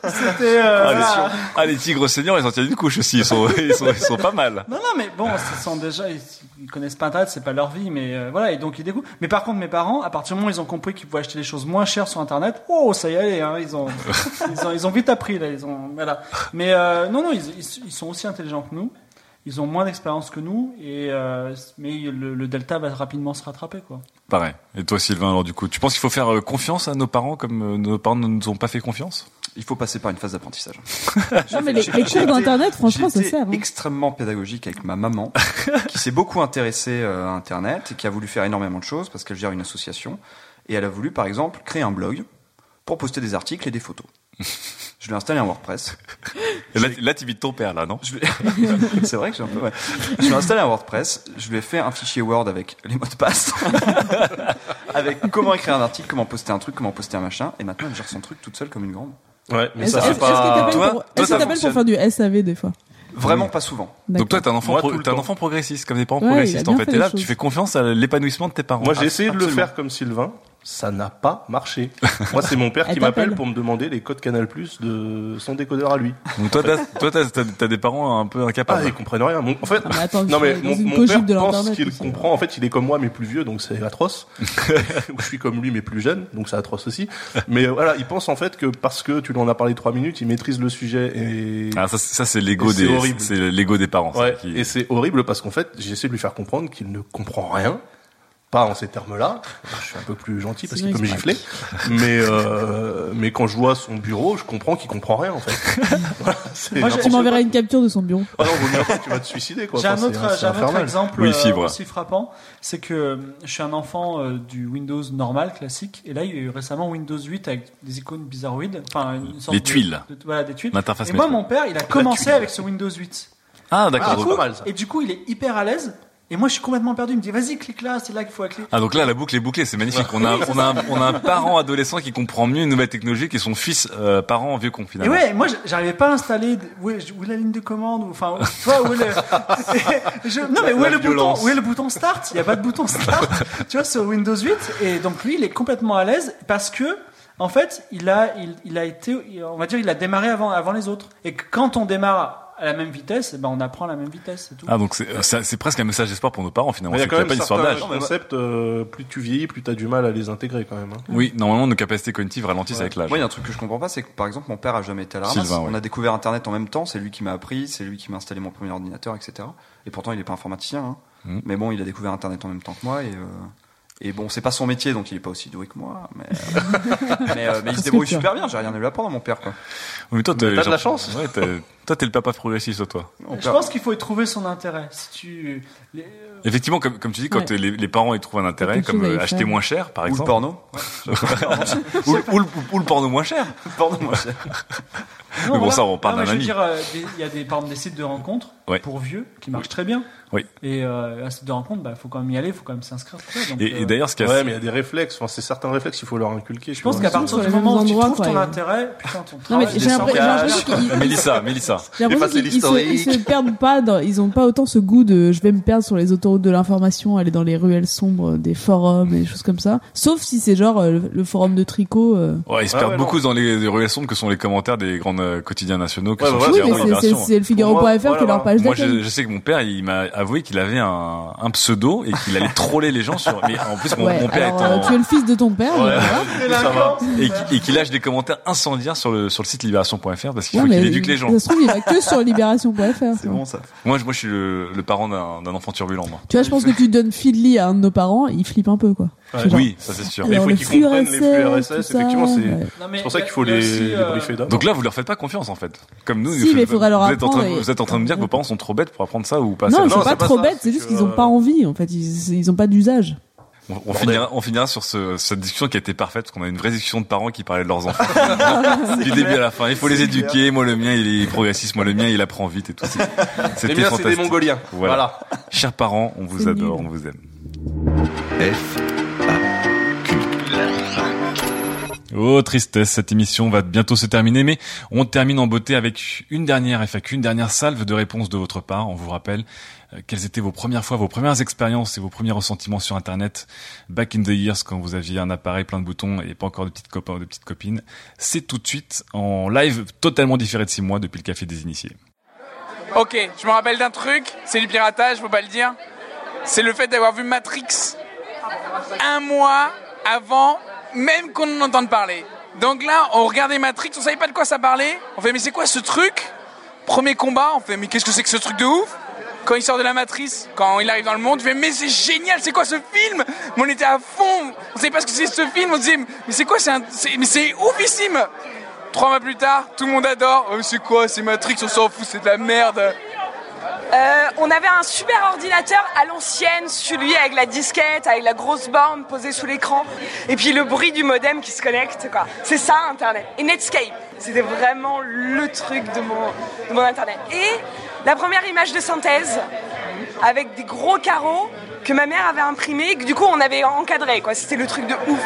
c'était. euh, Ah, les, voilà. ah, les tigres seniors, ils en tiennent une couche aussi. Ils sont, ils sont, ils sont pas mal. Non, non, mais bon, ce sont déjà, ils, ils connaissent pas Internet, c'est pas leur vie, mais euh, voilà, et donc ils découvrent. Mais par contre, mes parents, à partir du moment où ils ont compris qu'ils pouvaient acheter des choses moins chères sur Internet, oh, ça y est, hein, ils ont, ils ont, ils ont vite appris là, ils ont, voilà. Mais euh, non, non, ils, ils, ils sont aussi intelligents que nous. Ils ont moins d'expérience que nous, et euh, mais le, le delta va rapidement se rattraper, quoi. Pareil. Et toi, Sylvain, alors du coup, tu penses qu'il faut faire euh, confiance à nos parents comme euh, nos parents ne nous ont pas fait confiance? Il faut passer par une phase d'apprentissage. Non, mais les, les cours d'internet, franchement, ça J'ai été sert. hein. extrêmement pédagogique avec ma maman, qui s'est beaucoup intéressée à Internet et qui a voulu faire énormément de choses parce qu'elle gère une association. Et elle a voulu, par exemple, créer un blog pour poster des articles et des photos. Je lui ai installé un WordPress. Et Là, là tu ton père, là, non? C'est vrai que j'ai un peu. Ouais. Je lui ai installé un WordPress. Je lui ai fait un fichier Word avec les mots de passe, avec comment écrire un article, comment poster un truc, comment poster un machin. Et maintenant, elle gère son truc toute seule comme une grande. Ouais, mais ça c'est est-ce que t'appelles pas. pour, est-ce toi, que ça t'appelles pour fonctionne. faire du SAV des fois? Vraiment pas souvent. Donc toi, t'es un enfant, Moi, pro- t'es un enfant progressiste, comme des parents Ouais, progressistes en fait. fait Et les là, choses. tu fais confiance à l'épanouissement de tes parents. Moi, j'ai essayé de le faire comme Sylvain. Ça n'a pas marché. Moi, c'est mon père qui m'appelle pour me demander les codes Canal Plus de son décodeur à lui. Donc toi, t'as, toi, t'as, t'as- t'as des parents un peu Ah, incapables. ils comprennent rien. Mon- en fait, Ah, mais attends, non mais mon, père de pense qu'il comprend. En fait, il est comme moi mais plus vieux, donc c'est atroce. Ou je suis comme lui mais plus jeune, donc c'est atroce aussi. Mais euh, voilà, il pense en fait que parce que tu lui en as parlé trois minutes, il maîtrise le sujet et Ah, ça, c'est- ça c'est l'ego des, horrible. c'est l'ego des parents. ça, Ouais, qui- et c'est horrible parce qu'en fait, j'essaie de lui faire comprendre qu'il ne comprend rien. Pas en ces termes-là. Je suis un peu plus gentil parce qu'il peut me gifler. Mais, euh, mais quand je vois son bureau, je comprends qu'il comprend rien, en fait. Voilà, Moi, n'importe Tu m'enverras une capture de son bureau. Ah non, mieux pas, tu vas te suicider, quoi. J'ai un autre, un exemple Oui, euh, aussi frappant, c'est que je suis un enfant euh, du Windows normal, classique, et là il y a eu récemment Windows 8 avec des icônes bizarroïdes, enfin une sorte Les de- tuiles. de- voilà, des tuiles. L'interface Et moi, mon père, il a commencé avec ce Windows 8. Ah, Ah, d'accord. c'est donc- pas mal, ça. Et du coup, il est hyper à l'aise. Et moi, je suis complètement perdu. Il me dit, vas-y, clique là, c'est là qu'il faut cliquer. Ah donc là la boucle est bouclée, c'est magnifique. On a, on a, on a un parent adolescent qui comprend mieux une nouvelle technologie que son fils euh, parent vieux con Et finalement. ouais, moi, j'arrivais pas à installer. Où est, où est la ligne de commande ou- Enfin, tu vois, où est le. Et je- non, mais où est le bouton. Où est le bouton start? Il y a pas de bouton start. tu vois, sur Windows 8. Et donc lui, il est complètement à l'aise parce que. En fait, il a, il, il a été, on va dire, il a démarré avant, avant les autres. Et quand on démarre à la même vitesse, ben on apprend à la même vitesse, c'est tout. Ah donc c'est, euh, c'est presque un message d'espoir pour nos parents finalement. Il y a C'est quand qu'il même n'y a pas d'histoire certains d'âge. concepts, euh, plus tu vieillis, plus tu as du mal à les intégrer quand même. hein. Oui, normalement nos capacités cognitives ralentissent avec l'âge. Moi, il y a un truc que je comprends pas, c'est que par exemple, mon père a jamais été à la ramasse. Sylvain, ouais. On a découvert Internet en même temps, c'est lui qui m'a appris, c'est lui qui m'a installé mon premier ordinateur, etc. Et pourtant, il est pas informaticien. Hein. Mm. Mais bon, il a découvert Internet en même temps que moi et. Euh... Et bon, c'est pas son métier, donc il est pas aussi doué que moi, mais, euh, mais, euh, mais il se débrouille super bien. J'ai rien à lui apprendre à mon père, quoi. Mais toi, t'as de la chance. Ouais, toi, t'es le papa progressiste, toi. Mon Je père- pense qu'il faut y trouver son intérêt. Si tu, les- Effectivement, comme, comme tu dis, quand Ouais. les, les parents y trouvent un intérêt, comme euh, acheter faire. moins cher, par Ou le exemple. porno. ou, le- ou le, ou le porno moins cher. porno, moi, c'est- Non, Mais bon, voilà. ça, on parle d'un je veux ami. euh, il y a des, par exemple, des sites de rencontres Ouais. pour vieux qui marchent très bien. Oui. Et euh, site de rencontre, bah, faut quand même y aller, faut quand même s'inscrire. Et, et euh, d'ailleurs, ce qu'il y a, Ouais, mais il y a des réflexes. Enfin, c'est certains réflexes, il faut leur inculquer. je pense qu'à partir du moment où tu trouves quoi, ton intérêt, putain, ton Non, mais travail j'ai l'impression- j'ai l'impression qu'ils- Mélissa, Mélissa. J'ai l'impression Effacer qu'ils ils se, perdent pas dans, ils ont pas autant ce goût de je vais me perdre sur les autoroutes de l'information, aller dans les ruelles sombres des forums et des choses comme ça. Sauf si c'est genre euh, le, forum de tricot. euh. Ouais, ils se perdent beaucoup dans les, les ruelles sombres que sont les commentaires des grands quotidiens nationaux bah, c'est- le Figaro.fr que leur page Moi, je, je sais que mon père, il m'a avoué qu'il avait un, un pseudo et qu'il allait troller les gens sur. Mais en plus, mon, Ouais, mon père alors, est en- euh, tu es le fils de ton père. Ouais. mais voilà. Ça va. et qui- et qu'il lâche des commentaires incendiaires sur le sur le site libération.fr parce qu'il Ouais, faut qu'il mais éduque les gens. Ça se trouve, il va que sur libération.fr. C'est bon, ça. Moi, je, moi, je suis le, le parent d'un d'un enfant turbulent, moi. Tu vois, je pense que tu donnes Feedly à un de nos parents, il flippe un peu, quoi. Ouais. Oui, ça c'est sûr. Alors, Mais il faut les qu'ils flux comprennent les flux RSS, Effectivement, c'est ouais. Mais pour ça qu'il faut les, aussi, les euh, briefer d'abord. Donc là, vous leur faites pas confiance en fait. Comme nous, Si, mais il faudrait leur vous êtes en train, et- vous êtes en train de me dire que vos parents sont trop bêtes pour apprendre ça ou pas Non, ils sont Non, pas trop bêtes, c'est juste qu'ils ont pas envie, en fait. Ils, ils ont pas d'usage. On, on finira, on finira sur ce, cette discussion qui a été parfaite parce qu'on a une vraie discussion de parents qui parlaient de leurs enfants. du début à la fin. Il faut les éduquer. Moi, le mien, il est progressiste. Moi, le mien, il apprend vite et tout. C'était miens, c'est des fantastique. Mongoliens. Voilà. Voilà. Chers parents, on vous adore, nul. on vous aime. F, Oh tristesse, cette émission va bientôt se terminer, mais on termine en beauté avec une dernière FAQ, une dernière salve de réponses de votre part. On vous rappelle euh, quelles étaient vos premières fois, vos premières expériences et vos premiers ressentiments sur Internet back in the years quand vous aviez un appareil plein de boutons et pas encore de petites copains ou de petites copines. C'est tout de suite en live totalement différé de six mois depuis le Café des Initiés. Ok, je me rappelle d'un truc, c'est du piratage, faut pas le dire. C'est le fait d'avoir vu Matrix un mois avant même qu'on en entende parler. Donc là, on regardait Matrix, on savait pas de quoi ça parlait. On fait mais c'est quoi ce truc? Premier combat, on fait mais qu'est-ce que c'est que ce truc de ouf? Quand il sort de la matrice, quand il arrive dans le monde, on fait mais c'est génial, c'est quoi ce film? Mais On était à fond, on savait pas ce que c'est ce film, on disait mais c'est quoi c'est un- mais c'est oufissime. Trois mois plus tard, tout le monde adore. Oh, c'est quoi C'est Matrix, on s'en fout, c'est de la merde. Euh, on avait un super ordinateur à l'ancienne, celui avec la disquette, avec la grosse borne posée sous l'écran, et puis le bruit du modem qui se connecte, quoi. C'est ça Internet. Et Netscape, c'était vraiment le truc de mon, Internet. Et la première image de synthèse, avec des gros carreaux que ma mère avait imprimés, que du coup on avait encadré, quoi. C'était le truc de ouf.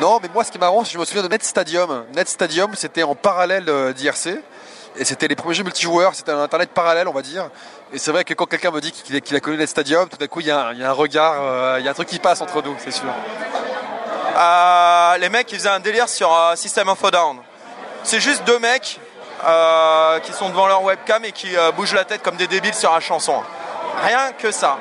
Non, mais moi, ce qui est marrant, je me souviens de Net Stadium. Net Stadium, c'était en parallèle euh, d'IRC. Et c'était les premiers jeux multijoueurs, c'était un internet parallèle, on va dire. Et c'est vrai que quand quelqu'un me dit qu'il a, connu Net Stadium, tout d'un coup, il y, a un- il y a un regard, euh, il y a un truc qui passe entre nous, c'est sûr. Euh, les mecs qui faisaient un délire sur euh, System of a Down. C'est juste deux mecs euh, qui sont devant leur webcam et qui euh, bougent la tête comme des débiles sur la chanson. Rien que ça.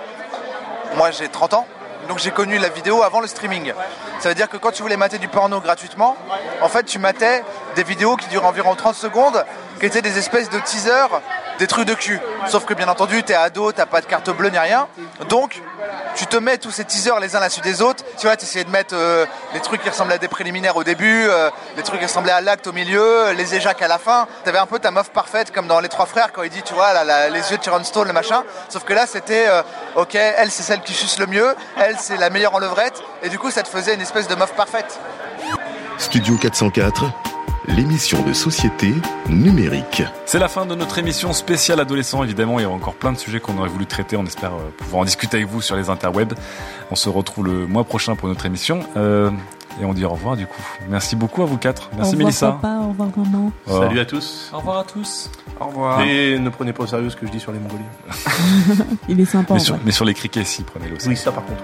Moi j'ai 30 ans, donc j'ai connu la vidéo avant le streaming. Ça veut dire que quand tu voulais mater du porno gratuitement, en fait tu matais des vidéos qui durent environ 30 secondes, qui étaient des espèces de teasers, des trucs de cul. Sauf que bien entendu t'es ado, t'as pas de carte bleue ni rien, donc tu te mets tous ces teasers les uns là-dessus des autres. Tu vois, tu essayais de mettre euh, les trucs qui ressemblaient à des préliminaires au début, euh, les trucs qui ressemblaient à l'acte au milieu, les éjacs à la fin. T'avais un peu ta meuf parfaite comme dans Les Trois Frères quand il dit, tu vois, la- la- les yeux de Sharon Stone, le machin. Sauf que là, c'était, euh, ok, elle c'est celle qui suce le mieux, elle c'est la meilleure en levrette, et du coup ça te faisait une espèce de meuf parfaite. Studio 404, l'émission de société numérique. C'est la fin de notre émission spéciale adolescent. Évidemment, il y aura encore plein de sujets qu'on aurait voulu traiter. On espère euh, pouvoir en discuter avec vous sur les interwebs. On se retrouve le mois prochain pour notre émission. Euh, et on dit au revoir du coup. Merci beaucoup à vous quatre. Merci au revoir, Mélissa. papa, au revoir maman. Au Salut à tous. Au revoir à tous. Au revoir. Et ne prenez pas au sérieux ce que je dis sur les Mongoliens. Il est sympa. Mais en sur, vrai. mais sur les criquets, si, prenez-le aussi. Oui, ça par contre.